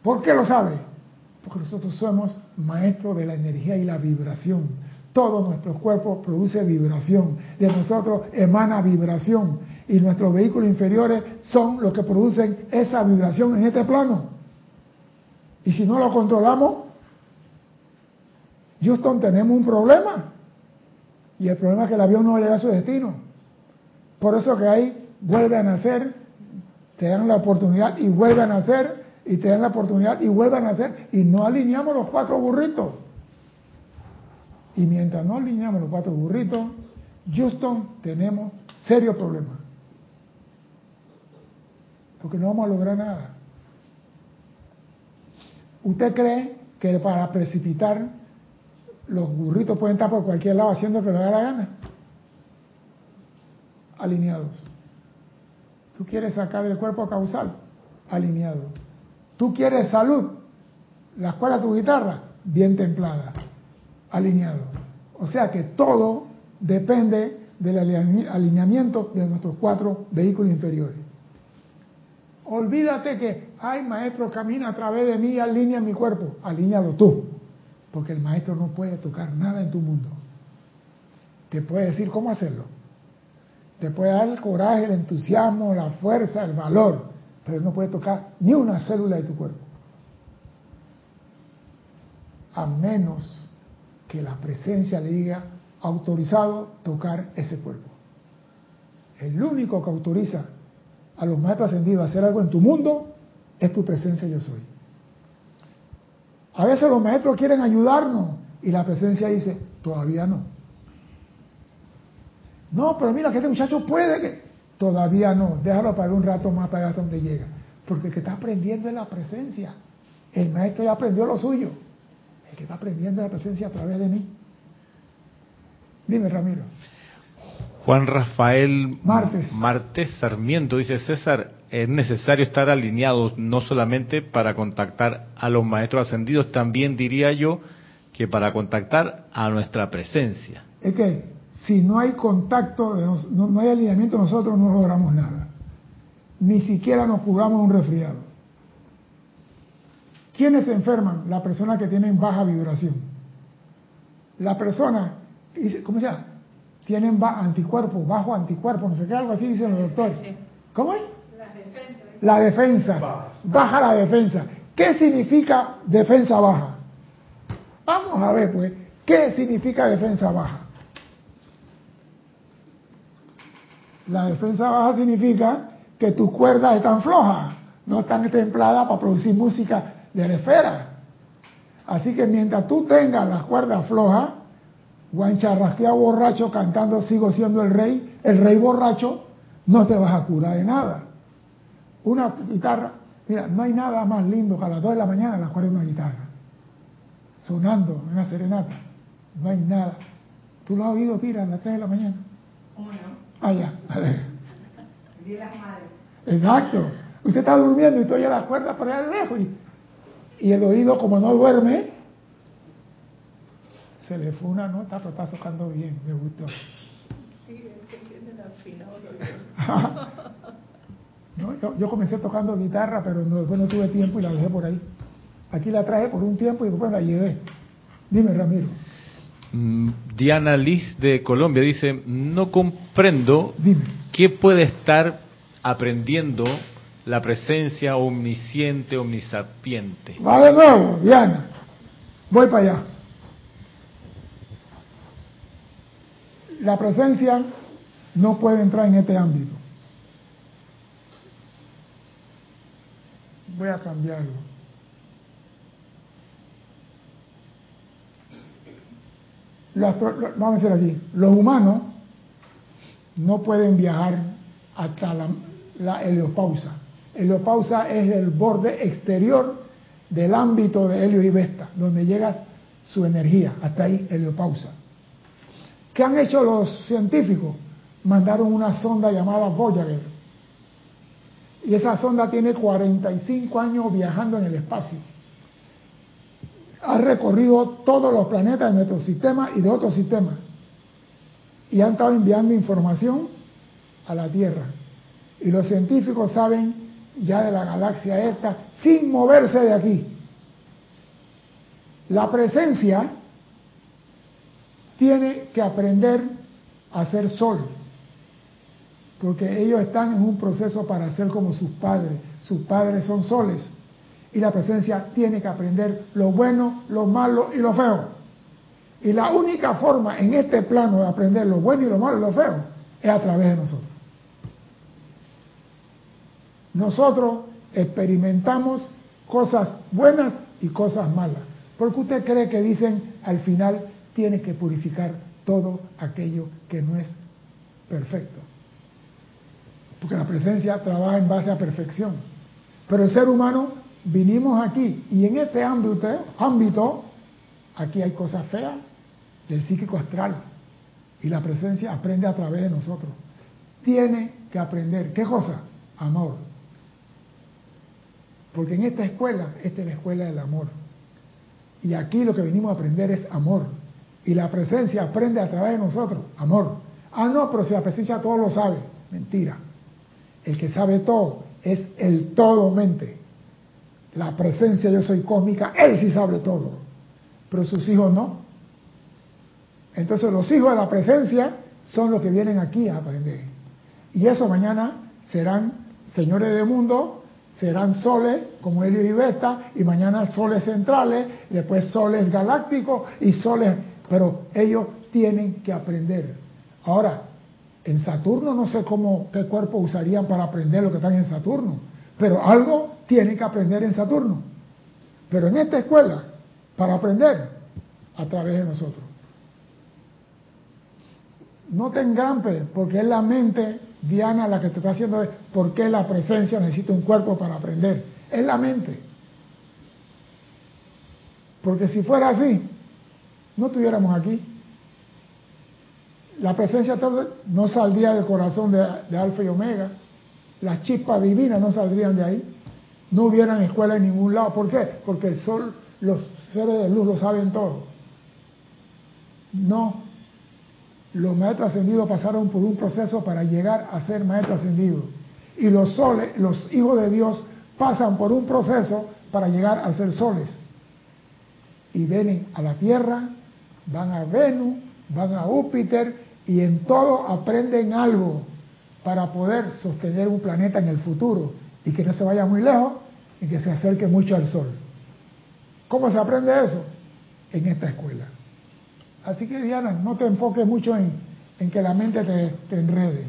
¿Por qué lo sabes? Porque nosotros somos maestros de la energía y la vibración. Todo nuestro cuerpo produce vibración. De nosotros emana vibración. Y nuestros vehículos inferiores son los que producen esa vibración en este plano. Y si no lo controlamos, Houston, tenemos un problema. Y el problema es que el avión no va a a su destino. Por eso que ahí vuelve a nacer, te dan la oportunidad y vuelve a nacer, y te dan la oportunidad y vuelve a nacer, y no alineamos los cuatro burritos. Y mientras no alineamos los cuatro burritos, Houston, tenemos serio problema. Porque no vamos a lograr nada. ¿Usted cree que para precipitar los burritos pueden estar por cualquier lado haciendo lo que le da la gana? Alineados. ¿Tú quieres sacar del cuerpo causal? Alineado. ¿Tú quieres salud? La escuela tu guitarra, bien templada alineado. O sea que todo depende del alineamiento de nuestros cuatro vehículos inferiores. Olvídate que, ay maestro, camina a través de mí alinea mi cuerpo. Alíñalo tú, porque el maestro no puede tocar nada en tu mundo. Te puede decir cómo hacerlo. Te puede dar el coraje, el entusiasmo, la fuerza, el valor, pero no puede tocar ni una célula de tu cuerpo. a menos que la presencia le diga autorizado tocar ese cuerpo. El único que autoriza a los maestros ascendidos a hacer algo en tu mundo es tu presencia yo soy. A veces los maestros quieren ayudarnos y la presencia dice, todavía no. No, pero mira que este muchacho puede que... Todavía no, déjalo para un rato más para allá hasta donde llega. Porque el que está aprendiendo es la presencia. El maestro ya aprendió lo suyo. El que está aprendiendo es la presencia a través de mí. Dime, Ramiro. Juan Rafael Martes. Martes Sarmiento dice, César, es necesario estar alineados no solamente para contactar a los maestros ascendidos, también diría yo que para contactar a nuestra presencia. Es que si no hay contacto, no, hay alineamiento, nosotros no logramos nada. Ni siquiera nos jugamos un resfriado. ¿Quiénes se enferman? Las personas que tienen baja vibración. La persona, ¿cómo se llama? Tienen anticuerpos, bajo anticuerpo, no sé qué, algo así dicen los doctores. ¿Cómo es? La defensa. Baja la defensa. ¿Qué significa defensa baja? Vamos a ver, pues, ¿qué significa defensa baja? La defensa baja significa que tus cuerdas están flojas, no están templadas para producir música de la esfera. Así que mientras tú tengas las cuerdas flojas, guancharrasqueado borracho cantando sigo siendo el rey, el rey borracho, no te vas a curar de nada. Una guitarra, mira, no hay nada más lindo que a las 2 de la mañana las cuerdas de una guitarra, sonando en una serenata. No hay nada. ¿Tú lo has oído, Tira, a las 3 de la mañana? Allá. Exacto. Usted está durmiendo y tú oyes la cuerda por allá lejos y, y, el oído, como no duerme, se le fue una nota, pero está tocando bien, me gustó. Sí, no, yo, yo, comencé tocando guitarra, pero no, después no tuve tiempo y la dejé por ahí. Aquí la traje por un tiempo y después la llevé. Dime, Ramiro. Mm, Diana Liz de Colombia dice, no comprendo qué puede estar aprendiendo la presencia omnisciente, omnisapiente. Va de nuevo, Diana. Voy para allá. La presencia no puede entrar en este ámbito. Voy a cambiarlo. vamos a decir aquí, los humanos no pueden viajar hasta la, la heliopausa. Heliopausa es el borde exterior del ámbito de helio y vesta, donde llega su energía, hasta ahí heliopausa. ¿Qué han hecho los científicos? Mandaron una sonda llamada Voyager. Y esa sonda tiene 45 años viajando en el espacio ha recorrido todos los planetas de nuestro sistema y de otros sistemas. Y han estado enviando información a la Tierra. Y los científicos saben ya de la galaxia esta sin moverse de aquí. La presencia tiene que aprender a ser sol, porque ellos están en un proceso para ser como sus padres. Sus padres son soles y la presencia tiene que aprender lo bueno, lo malo y lo feo. Y la única forma en este plano de aprender lo bueno y lo malo y lo feo es a través de nosotros. Nosotros experimentamos cosas buenas y cosas malas. Porque usted cree que dicen al final tiene que purificar todo aquello que no es perfecto. Porque la presencia trabaja en base a perfección. Pero el ser humano vinimos aquí y en este ámbito, ámbito aquí hay cosas feas del psíquico astral y la presencia aprende a través de nosotros. Tiene que aprender, ¿qué cosa? Amor. Porque en esta escuela, esta es la escuela del amor. Y aquí lo que venimos a aprender es amor. Y la presencia aprende a través de nosotros, amor. Ah, no, pero si la presencia todo lo sabe. Mentira. El que sabe todo es el todo mente la presencia yo soy cósmica, él sí sabe todo, pero sus hijos no. Entonces los hijos de la presencia son los que vienen aquí a aprender. Y eso mañana serán señores del mundo, serán soles como Helio y Beta, y mañana soles centrales, después soles galácticos y soles, pero ellos tienen que aprender. Ahora, en Saturno no sé cómo, qué cuerpo usarían para aprender lo que están en Saturno, pero algo tienen que aprender en Saturno. Pero en esta escuela, para aprender, a través de nosotros. No te engrampe, porque es la mente, Diana, la que te está haciendo por qué la presencia necesita un cuerpo para aprender. Es la mente. Porque si fuera así, no estuviéramos aquí. La presencia no saldría del corazón de, Alfa y Omega. Las chispas divinas no saldrían de ahí. No hubieran escuela en ningún lado. ¿Por qué? Porque el sol, los seres de luz lo saben todo. No. Los maestros ascendidos pasaron por un proceso para llegar a ser maestros ascendidos. Y los soles, los hijos de Dios pasan por un proceso para llegar a ser soles. Y vienen a la Tierra, van a Venus, van a Júpiter y en todo aprenden algo para poder sostener un planeta en el futuro y que no se vaya muy lejos y que se acerque mucho al Sol. ¿Cómo se aprende eso? En esta escuela. Así que Diana, no te enfoques mucho en, en que la mente te, te enrede.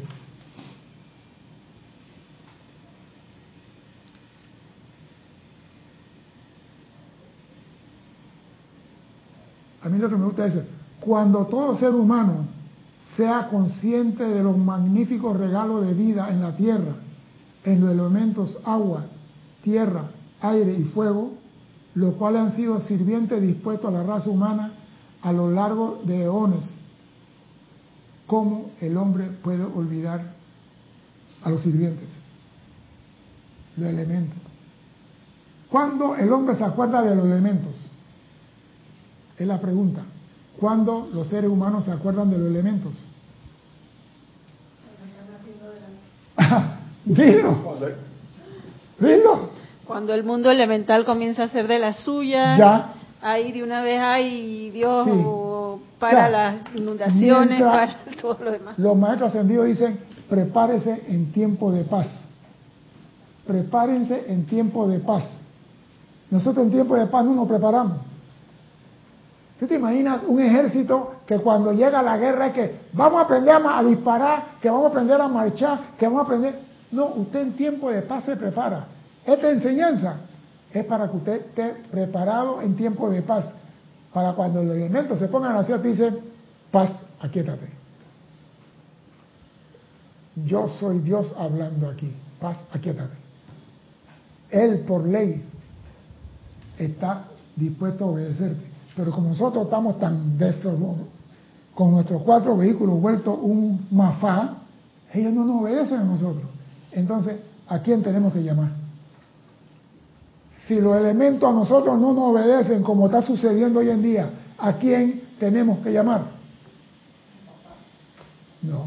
A mí lo que me gusta es, cuando todo ser humano sea consciente de los magníficos regalos de vida en la tierra, en los elementos agua, tierra, aire y fuego, los cuales han sido sirvientes dispuestos a la raza humana a lo largo de eones. ¿Cómo el hombre puede olvidar a los sirvientes? Los elementos. ¿Cuándo el hombre se acuerda de los elementos? Es la pregunta. ¿Cuándo los seres humanos se acuerdan de los elementos? Dilo. Dilo. Cuando el mundo elemental comienza a ser de la suya, Ya. ahí de una vez hay Dios Sí. para O sea, las inundaciones, para todo lo demás. Los maestros ascendidos dicen, prepárese en tiempo de paz. Prepárense en tiempo de paz. Nosotros en tiempo de paz no nos preparamos. ¿Tú te imaginas un ejército que cuando llega la guerra es que vamos a aprender a, disparar, que vamos a aprender a marchar, que vamos a aprender... No, usted en tiempo de paz se prepara. Esta enseñanza es para que usted esté preparado en tiempo de paz. Para cuando los elementos se pongan a hacer, te dicen, paz, aquíétate. Yo soy Dios hablando aquí. Paz, aquíétate. Él por ley está dispuesto a obedecerte. Pero como nosotros estamos tan desorganizados, con nuestros cuatro vehículos vueltos un mafá, ellos no nos obedecen a nosotros. Entonces, ¿a quién tenemos que llamar? Si los elementos a nosotros no nos obedecen como está sucediendo hoy en día, ¿a quién tenemos que llamar? No.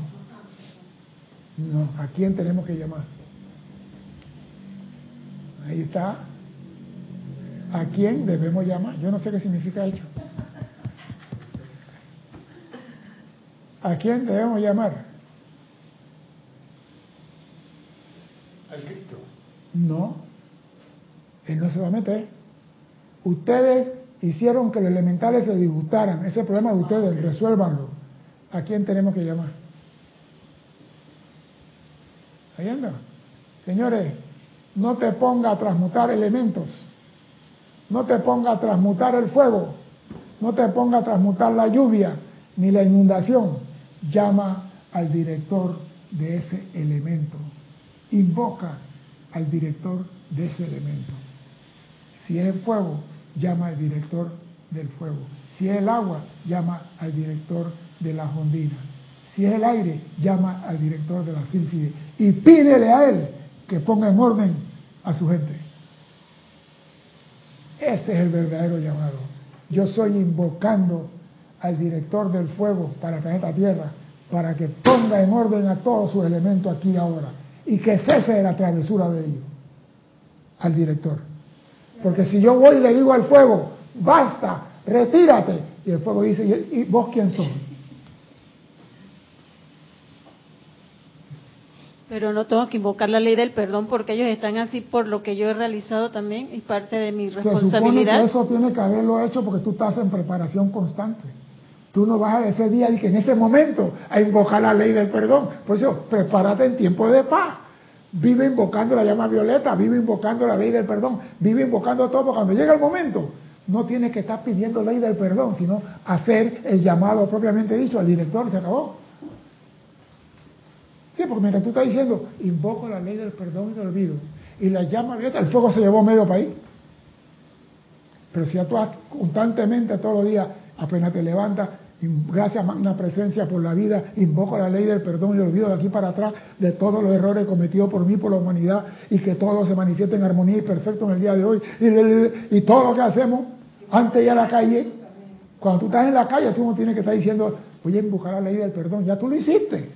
No, ¿a quién tenemos que llamar? Ahí está. ¿A quién debemos llamar? Yo no sé qué significa hecho. ¿A quién debemos llamar? Al Cristo. No. Él no se va a meter. Ustedes hicieron que los elementales se disgustaran. Ese problema de ustedes, resuélvanlo. ¿A quién tenemos que llamar? Ahí anda. Señores, no te ponga a transmutar elementos. No te ponga a transmutar el fuego. No te ponga a transmutar la lluvia ni la inundación. Llama al director de ese elemento. Invoca al director de ese elemento. Si es el fuego, llama al director del fuego. Si es el agua, llama al director de las ondinas. Si es el aire, llama al director de la sílfide. Y pídele a él que ponga en orden a su gente. Ese es el verdadero llamado. Yo estoy invocando al director del fuego para el planeta Tierra, para que ponga en orden a todos sus elementos aquí y ahora, y que cese la travesura de ellos, al director. Porque si yo voy y le digo al fuego, basta, retírate, y el fuego dice, ¿y y vos quién sos? Pero no tengo que invocar la ley del perdón porque ellos están así por lo que yo he realizado también y parte de mi responsabilidad. Se supone que eso tiene que haberlo hecho porque tú estás en preparación constante. Tú no vas a ese día y que en ese momento a invocar la ley del perdón. Por eso, prepárate en tiempo de paz. Vive invocando la llama violeta, vive invocando la ley del perdón, vive invocando todo. Cuando llega el momento, no tienes que estar pidiendo ley del perdón, sino hacer el llamado propiamente dicho al director se acabó. Sí, porque mientras tú estás diciendo, invoco la ley del perdón y del olvido, y la llama violeta, el fuego se llevó medio país. Pero si actúas constantemente todos los días, apenas te levantas, gracias a una presencia por la vida, invoco la ley del perdón y del olvido de aquí para atrás de todos los errores cometidos por mí, por la humanidad, y que todo se manifieste en armonía y perfecto en el día de hoy. Y, todo lo que hacemos antes ir a la calle, cuando tú estás en la calle, tú no tienes que estar diciendo, voy a invocar la ley del perdón, ya tú lo hiciste.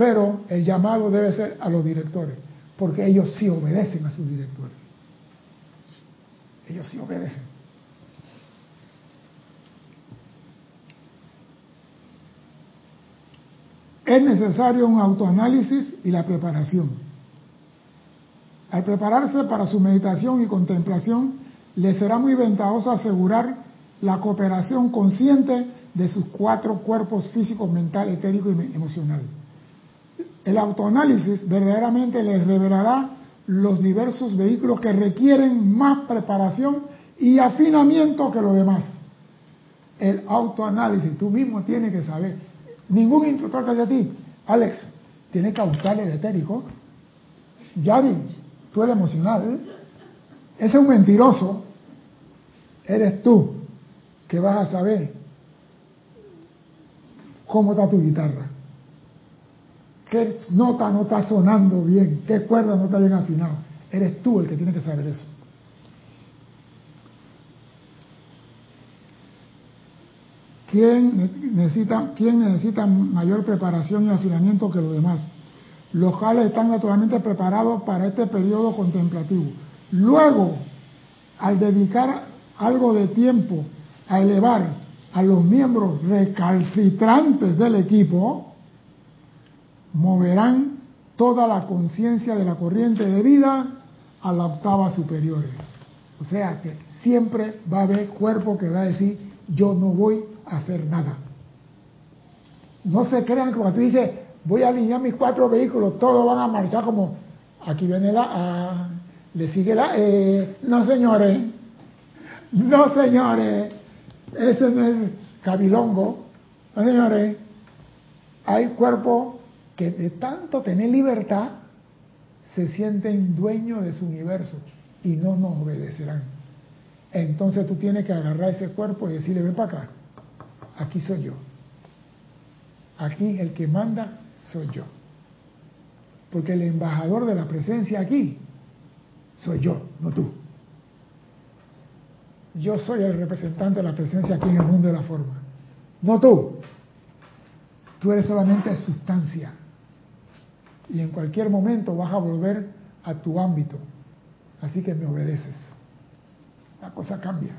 Pero el llamado debe ser a los directores, porque ellos sí obedecen a sus directores. Ellos sí obedecen. Es necesario un autoanálisis y la preparación. Al prepararse para su meditación y contemplación, le será muy ventajoso asegurar la cooperación consciente de sus cuatro cuerpos físico, mental, etérico y emocional. El autoanálisis verdaderamente les revelará los diversos vehículos que requieren más preparación y afinamiento que los demás. El autoanálisis, tú mismo tienes que saber. Ningún instructor que hace a ti, Alex, tienes que buscar el etérico. Yavi, tú eres emocional. Ese es un mentiroso. Eres tú que vas a saber cómo está tu guitarra qué nota no está sonando bien, qué cuerda no está bien afinado. Eres tú el que tiene que saber eso. ¿Quién necesita, ¿Quién necesita mayor preparación y afinamiento que los demás? Los jales están naturalmente preparados para este periodo contemplativo. Luego, al dedicar algo de tiempo a elevar a los miembros recalcitrantes del equipo, moverán toda la conciencia de la corriente de vida a la octava superior. O sea que siempre va a haber cuerpo que va a decir, yo no voy a hacer nada. No se crean que cuando tú dices, voy a alinear mis cuatro vehículos, todos van a marchar como, aquí viene la A, le sigue la E. No, señores, no, señores, ese no es cabilongo. No, señores, hay cuerpo que de tanto tener libertad se sienten dueños de su universo y no nos obedecerán. Entonces tú tienes que agarrar ese cuerpo y decirle, ven para acá, aquí soy yo. Aquí el que manda soy yo. Porque el embajador de la presencia aquí soy yo, no tú. Yo soy el representante de la presencia aquí en el mundo de la forma, no tú. Tú eres solamente sustancia y en cualquier momento vas a volver a tu ámbito. Así que me obedeces. La cosa cambia.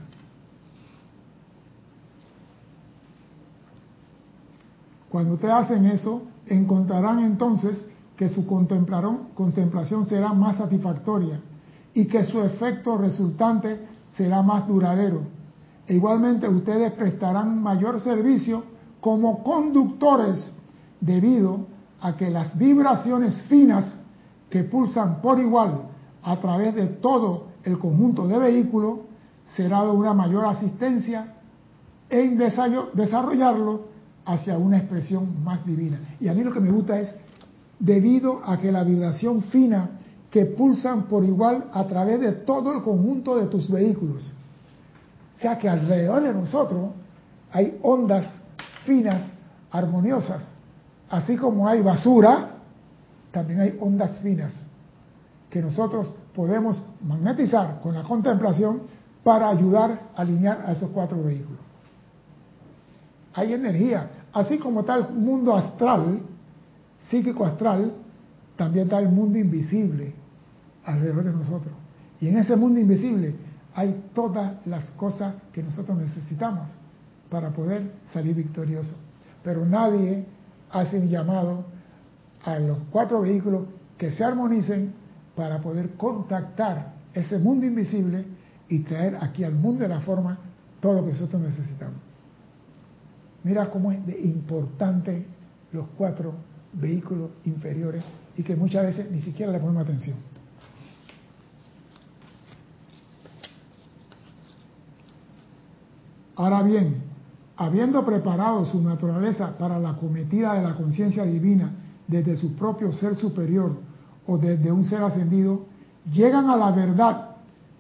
Cuando ustedes hacen eso, encontrarán entonces que su contemplación será más satisfactoria y que su efecto resultante será más duradero. E igualmente ustedes prestarán mayor servicio como conductores debido a que las vibraciones finas que pulsan por igual a través de todo el conjunto de vehículos será de una mayor asistencia en desarrollarlo hacia una expresión más divina. Y a mí lo que me gusta es, debido a que la vibración fina que pulsan por igual a través de todo el conjunto de tus vehículos, o sea que alrededor de nosotros hay ondas finas, armoniosas, Así como hay basura, también hay ondas finas que nosotros podemos magnetizar con la contemplación para ayudar a alinear a esos cuatro vehículos. Hay energía, así como está el mundo astral, psíquico astral, también está el mundo invisible alrededor de nosotros. Y en ese mundo invisible hay todas las cosas que nosotros necesitamos para poder salir victoriosos. Pero nadie hace un llamado a los cuatro vehículos que se armonicen para poder contactar ese mundo invisible y traer aquí al mundo de la forma todo lo que nosotros necesitamos. Mira cómo es de importante los cuatro vehículos inferiores y que muchas veces ni siquiera le ponemos atención. Ahora bien, habiendo preparado su naturaleza para la cometida de la conciencia divina desde su propio ser superior o desde un ser ascendido, llegan a la verdad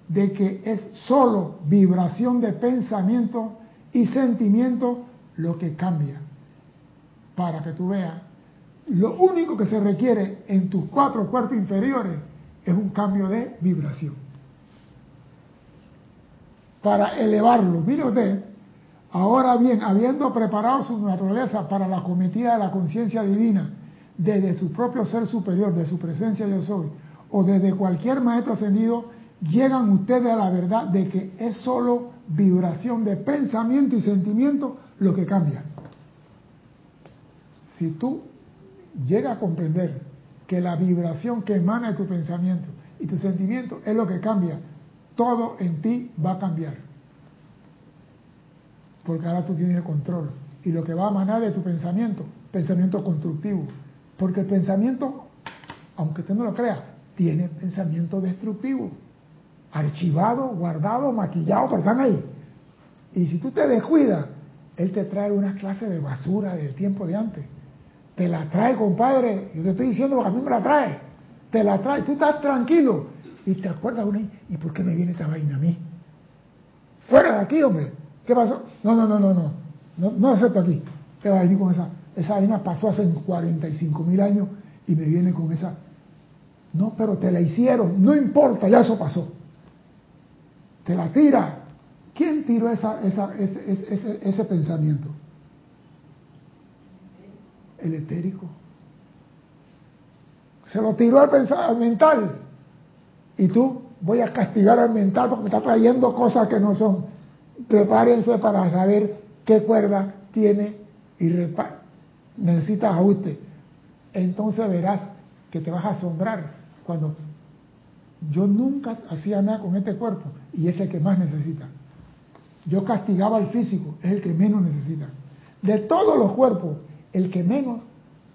de que es solo vibración de pensamiento y sentimiento lo que cambia. Para que tú veas, lo único que se requiere en tus cuatro cuerpos inferiores es un cambio de vibración. Para elevarlo, mire usted, ahora bien, habiendo preparado su naturaleza para la cometida de la conciencia divina, desde su propio ser superior, de su presencia yo soy, o desde cualquier maestro ascendido, llegan ustedes a la verdad de que es solo vibración de pensamiento y sentimiento lo que cambia. Si tú llegas a comprender que la vibración que emana de tu pensamiento y tu sentimiento es lo que cambia, todo en ti va a cambiar. Porque ahora tú tienes el control. Y lo que va a emanar de tu pensamiento, pensamiento constructivo. Porque el pensamiento, aunque usted no lo crea, tiene pensamiento destructivo archivado, guardado, maquillado, pero están ahí. Y si tú te descuidas, él te trae una clase de basura del tiempo de antes. Te la trae, compadre. Yo te estoy diciendo porque a mí me la trae. Te la trae. Tú estás tranquilo. Y te acuerdas una. ¿Y por qué me viene esta vaina a mí? Fuera de aquí, hombre. ¿Qué pasó? No, no, no, no, no. No, no acepto aquí. ¿Qué va a venir con esa? Esa vaina pasó hace 45 mil años y me viene con esa. No, pero te la hicieron. No importa, ya eso pasó te la tira. ¿Quién tiró esa, esa, ese, ese, ese pensamiento? El etérico. Se lo tiró al, mental. Y tú, voy a castigar al mental porque me está trayendo cosas que no son. Prepárense para saber qué cuerda tiene y necesitas ajuste. Entonces verás que te vas a asombrar cuando yo nunca hacía nada con este cuerpo y es el que más necesita. Yo castigaba al físico, es el que menos necesita. De todos los cuerpos, el que menos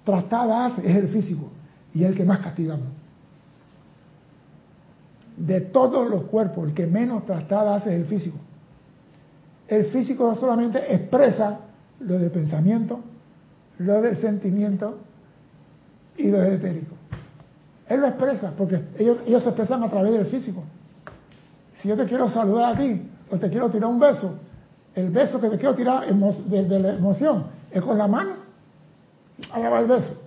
tratada hace es el físico y el que más castigamos. De todos los cuerpos, el que menos tratada hace es el físico. El físico solamente expresa lo de pensamiento, lo del sentimiento y lo del etérico. Él lo expresa, porque ellos, ellos se expresan a través del físico. Si yo te quiero saludar a ti, o te quiero tirar un beso, el beso que te quiero tirar desde la emoción es con la mano. Allá va el beso.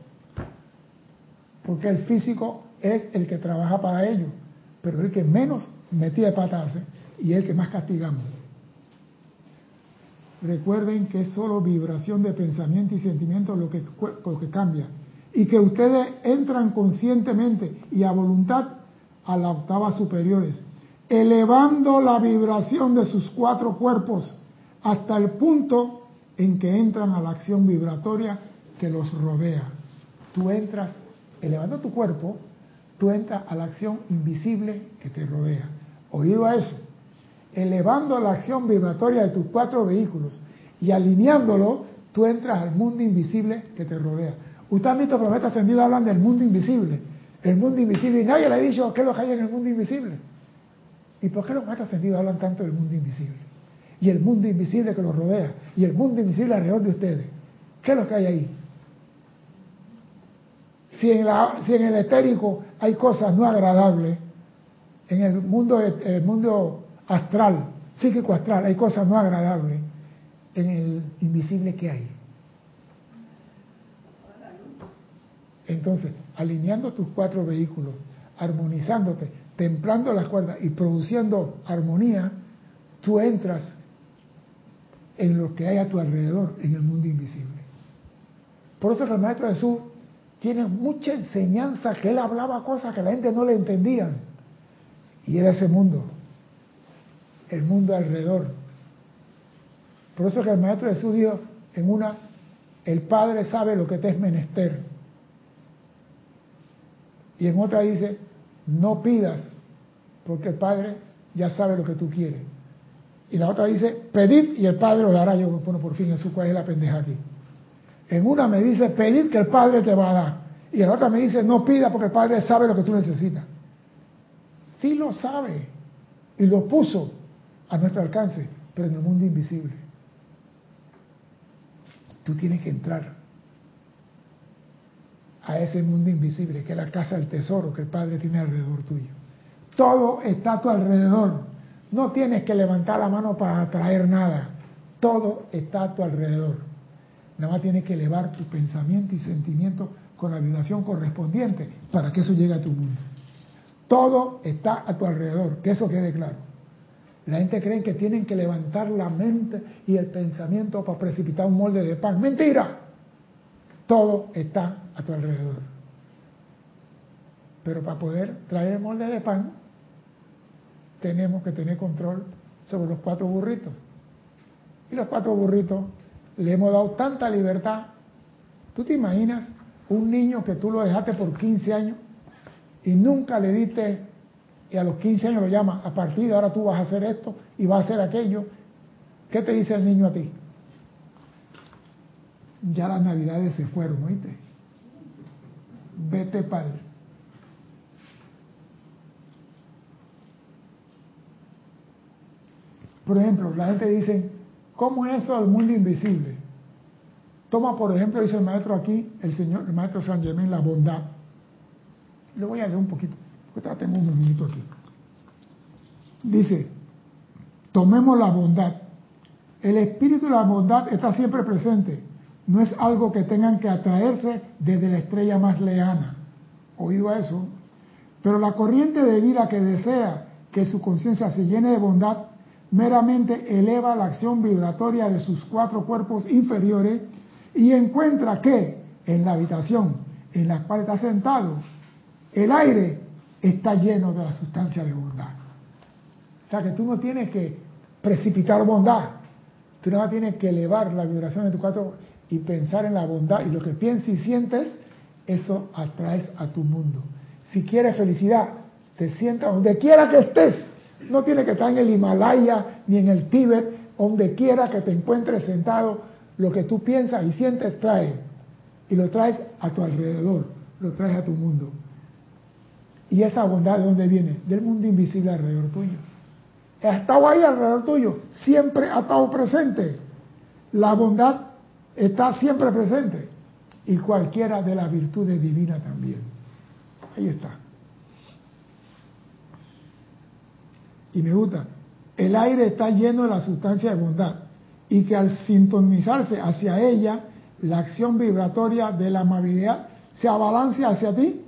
Porque el físico es el que trabaja para ello, pero el que menos metía de patas y el que más castigamos. Recuerden que es solo vibración de pensamiento y sentimiento lo que, lo que cambia y que ustedes entran conscientemente y a voluntad a las octavas superiores, elevando la vibración de sus cuatro cuerpos hasta el punto en que entran a la acción vibratoria que los rodea. Tú entras, elevando tu cuerpo, tú entras a la acción invisible que te rodea. Oído a eso, elevando la acción vibratoria de tus cuatro vehículos y alineándolo, tú entras al mundo invisible que te rodea. Usted ha visto maestros ascendidos hablan del mundo invisible. El mundo invisible. Y nadie le ha dicho qué es lo que hay en el mundo invisible. ¿Y por qué los maestros ascendidos hablan tanto del mundo invisible? Y el mundo invisible que los rodea. Y el mundo invisible alrededor de ustedes. ¿Qué es lo que hay ahí? Si en, la, si en el etérico hay cosas no agradables, en el mundo, el mundo astral, psíquico astral, hay cosas no agradables, en el invisible que hay Entonces, alineando tus cuatro vehículos, armonizándote, templando las cuerdas y produciendo armonía, tú entras en lo que hay a tu alrededor, en el mundo invisible. Por eso el maestro Jesús tiene mucha enseñanza, que él hablaba cosas que la gente no le entendía. Y era ese mundo, el mundo alrededor. Por eso que el maestro Jesús dijo en una, el Padre sabe lo que te es menester Y en otra dice, no pidas, porque el Padre ya sabe lo que tú quieres. Y la otra dice, pedid y el Padre os dará. Yo, bueno, por fin, eso cuál es la pendeja aquí. En una me dice, pedid que el Padre te va a dar. Y en la otra me dice, no pida porque el Padre sabe lo que tú necesitas. Sí lo sabe. Y lo puso a nuestro alcance, pero en el mundo invisible. Tú tienes que entrar a ese mundo invisible, que es la casa del tesoro que el Padre tiene alrededor tuyo. Todo está a tu alrededor. No tienes que levantar la mano para atraer nada. Todo está a tu alrededor. Nada más tienes que elevar tu pensamiento y sentimiento con la vibración correspondiente para que eso llegue a tu mundo. Todo está a tu alrededor, que eso quede claro. La gente cree que tienen que levantar la mente y el pensamiento para precipitar un molde de pan. Mentira. Todo está a tu alrededor. Pero para poder traer el molde de pan, tenemos que tener control sobre los cuatro burritos. Y los cuatro burritos le hemos dado tanta libertad. ¿Tú te imaginas un niño que tú lo dejaste por 15 años y nunca le diste, y a los 15 años lo llama, a partir de ahora tú vas a hacer esto y vas a hacer aquello? ¿Qué te dice el niño a ti? Ya las navidades se fueron, ¿oíste? Vete para Por ejemplo, la gente dice, ¿cómo es eso del mundo invisible? Toma, por ejemplo, dice el maestro aquí, el señor, el maestro San Germán, la bondad. Le voy a leer un poquito, tengo un minuto aquí. Dice, tomemos la bondad. El espíritu de la bondad está siempre presente. No es algo que tengan que atraerse desde la estrella más lejana. Oído a eso. Pero la corriente de vida que desea que su conciencia se llene de bondad meramente eleva la acción vibratoria de sus cuatro cuerpos inferiores y encuentra que en la habitación en la cual está sentado, el aire está lleno de la sustancia de bondad. O sea que tú no tienes que precipitar bondad, tú no tienes que elevar la vibración de tu cuatro y pensar en la bondad y lo que piensas y sientes, eso atraes a tu mundo. Si quieres felicidad, te sientas donde quiera que estés no tiene que estar en el Himalaya ni en el Tíbet, donde quiera que te encuentres sentado, lo que tú piensas y sientes trae. Y lo traes a tu alrededor, lo traes a tu mundo. ¿Y esa bondad de dónde viene? Del mundo invisible alrededor tuyo. Ha estado ahí alrededor tuyo, siempre ha estado presente. La bondad está siempre presente. Y cualquiera de las virtudes divinas también. Ahí está. y me gusta, el aire está lleno de la sustancia de bondad y que al sintonizarse hacia ella, la acción vibratoria de la amabilidad se abalancia hacia ti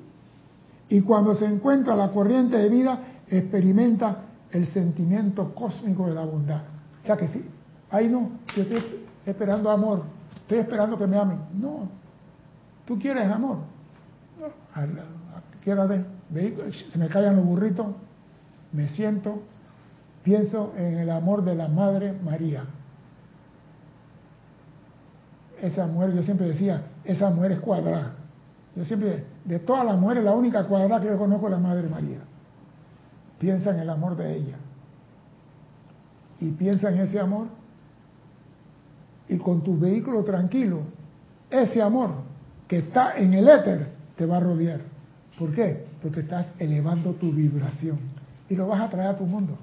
y cuando se encuentra la corriente de vida, experimenta el sentimiento cósmico de la bondad. O sea que sí, ahí no, yo estoy esperando amor, estoy esperando que me amen. No, tú quieres amor. Quédate, se me callan los burritos, me siento, pienso en el amor de la Madre María. Esa mujer, yo siempre decía, esa mujer es cuadrada. Yo siempre, de todas las mujeres, la única cuadrada que yo conozco es la Madre María. Piensa en el amor de ella. Y piensa en ese amor. Y con tu vehículo tranquilo, ese amor que está en el éter te va a rodear. ¿Por qué? Porque estás elevando tu vibración y lo vas a traer a tu mundo.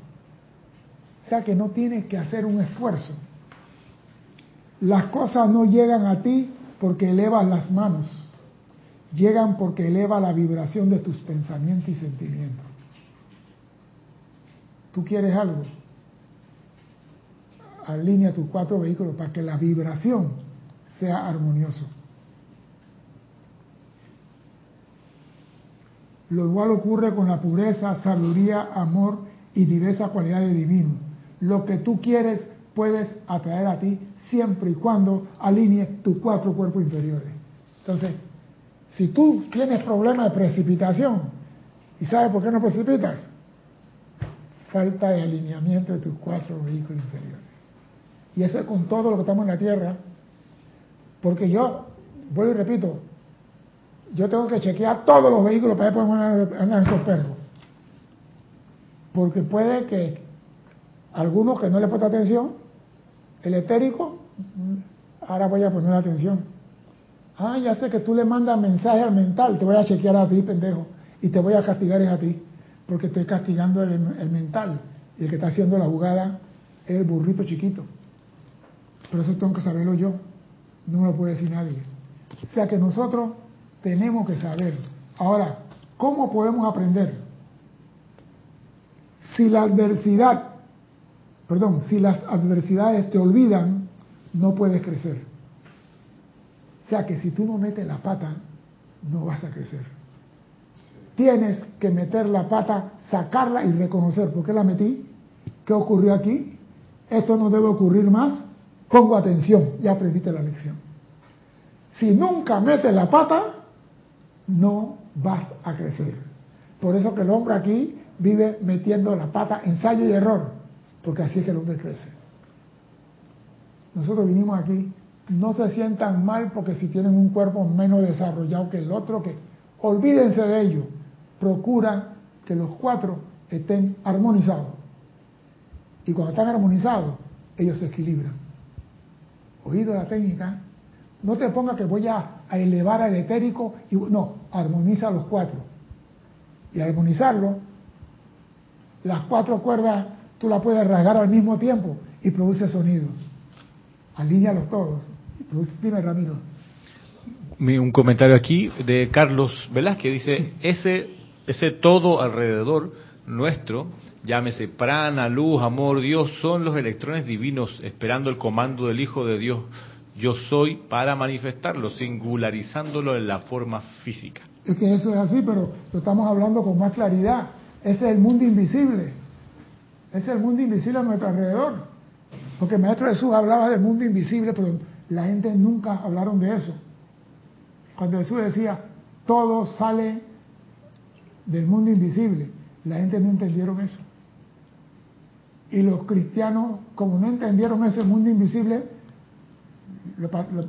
O sea que no tienes que hacer un esfuerzo. Las cosas no llegan a ti porque elevas las manos, llegan porque eleva la vibración de tus pensamientos y sentimientos. Tú quieres algo, alinea tus cuatro vehículos para que la vibración sea armonioso. Lo igual ocurre con la pureza, sabiduría, amor y diversas cualidades divinas. Lo que tú quieres puedes atraer a ti siempre y cuando alinees tus cuatro cuerpos inferiores. Entonces, si tú tienes problemas de precipitación, ¿y sabes por qué no precipitas? Falta de alineamiento de tus cuatro vehículos inferiores. Y eso es con todo lo que estamos en la Tierra. Porque yo, vuelvo y repito, yo tengo que chequear todos los vehículos para poder andar esos perros. Porque puede que algunos que no le presta atención, el etérico, ahora voy a poner atención. Ah, ya sé que tú le mandas mensaje al mental, te voy a chequear a ti, pendejo, y te voy a castigar es a ti, porque estoy castigando el, el mental, y el que está haciendo la jugada es el burrito chiquito. Pero eso tengo que saberlo yo, no me lo puede decir nadie. O sea que nosotros tenemos que saber. Ahora, ¿cómo podemos aprender? Si la adversidad, perdón, si las adversidades te olvidan, no puedes crecer. O sea que si tú no metes la pata, no vas a crecer. Tienes que meter la pata, sacarla y reconocer por qué la metí, qué ocurrió aquí, esto no debe ocurrir más, pongo atención, ya aprendiste la lección. Si nunca metes la pata, no vas a crecer. Por eso que el hombre aquí vive metiendo la pata, ensayo y error, porque así es que el hombre crece. Nosotros vinimos aquí, no se sientan mal porque si tienen un cuerpo menos desarrollado que el otro, que olvídense de ello, procura que los cuatro estén armonizados. Y cuando están armonizados, ellos se equilibran. Oído la técnica, no te ponga que voy a, elevar al etérico y no, armoniza los cuatro. Y armonizarlo, las cuatro cuerdas tú las puedes rasgar al mismo tiempo y produce sonido. Alíñalos todos. Dime, Ramiro. Un comentario aquí de Carlos Velázquez dice, ese, ese todo alrededor nuestro, llámese prana, luz, amor, Dios, son los electrones divinos esperando el comando del Hijo de Dios yo soy para manifestarlo, singularizándolo en la forma física. Es que eso es así, pero lo estamos hablando con más claridad. Ese es el mundo invisible. Ese es el mundo invisible a nuestro alrededor. Porque el Maestro Jesús hablaba del mundo invisible, pero la gente nunca hablaron de eso. Cuando Jesús decía, todo sale del mundo invisible, la gente no entendieron eso. Y los cristianos, como no entendieron ese mundo invisible,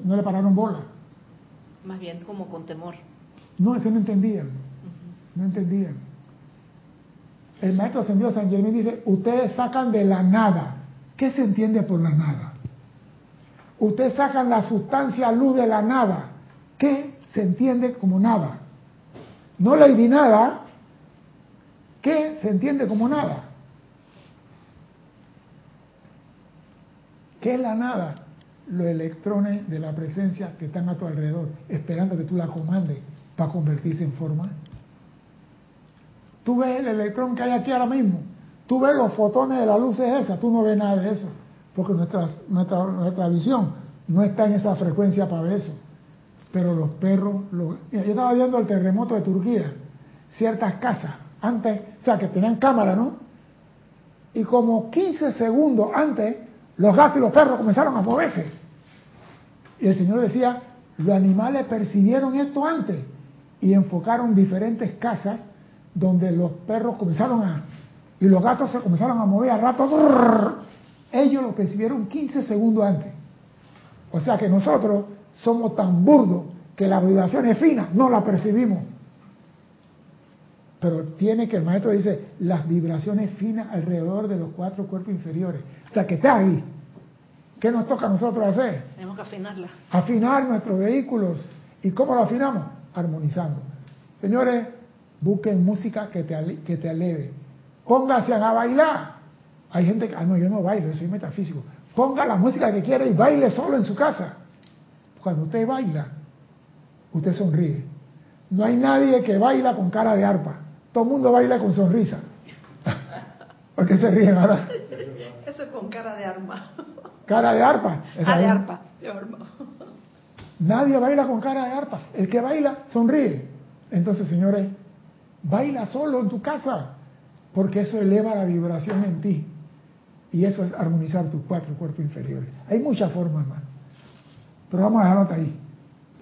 no le pararon bola. Más bien como con temor. No, es que no entendían. No entendían. El maestro ascendido San Germán dice, ustedes sacan de la nada. ¿Qué se entiende por la nada? Ustedes sacan la sustancia luz de la nada. ¿Qué se entiende como nada? No le di nada. ¿Qué se entiende como nada? ¿Qué es la nada? los electrones de la presencia que están a tu alrededor, esperando que tú la comandes para convertirse en forma. Tú ves el electrón que hay aquí ahora mismo, tú ves los fotones de la luz esa, tú no ves nada de eso, porque nuestra, nuestra, nuestra visión no está en esa frecuencia para eso. Pero los perros, yo estaba viendo el terremoto de Turquía, ciertas casas, antes, o sea, que tenían cámara, ¿no? Y como 15 segundos antes, los gatos y los perros comenzaron a moverse. Y el Señor decía, los animales percibieron esto antes y enfocaron diferentes casas donde los perros comenzaron a... y los gatos se comenzaron a mover a ratos. Ellos lo percibieron 15 segundos antes. O sea que nosotros somos tan burdos que las vibraciones finas no las percibimos. Pero tiene que el maestro dice las vibraciones finas alrededor de los cuatro cuerpos inferiores. O sea que está ahí. ¿Qué nos toca a nosotros hacer? Tenemos que afinarlas. Afinar nuestros vehículos. ¿Y cómo lo afinamos? Armonizando. Señores, busquen música que te, que te aleve. Pónganse a bailar. Hay gente que, ah, no, yo no bailo, soy metafísico. Ponga la música que quiera y baile solo en su casa. Cuando usted baila, usted sonríe. No hay nadie que baila con cara de arpa. Todo el mundo baila con sonrisa. ¿Por qué se ríen ahora? Eso es con cara de arma. Cara de arpa. Ah, de arpa. Nadie baila con cara de arpa. El que baila sonríe. Entonces, señores, baila solo en tu casa, porque eso eleva la vibración en ti. Y eso es armonizar tus cuatro cuerpos inferiores. Hay muchas formas más. Pero vamos a dejarlo hasta ahí.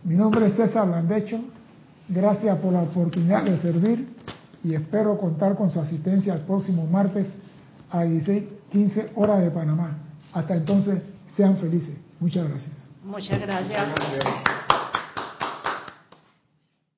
Mi nombre es César Landecho. Gracias por la oportunidad de servir y espero contar con su asistencia el próximo martes a 16, 15 horas de Panamá. Hasta entonces, sean felices. Muchas gracias. Muchas gracias.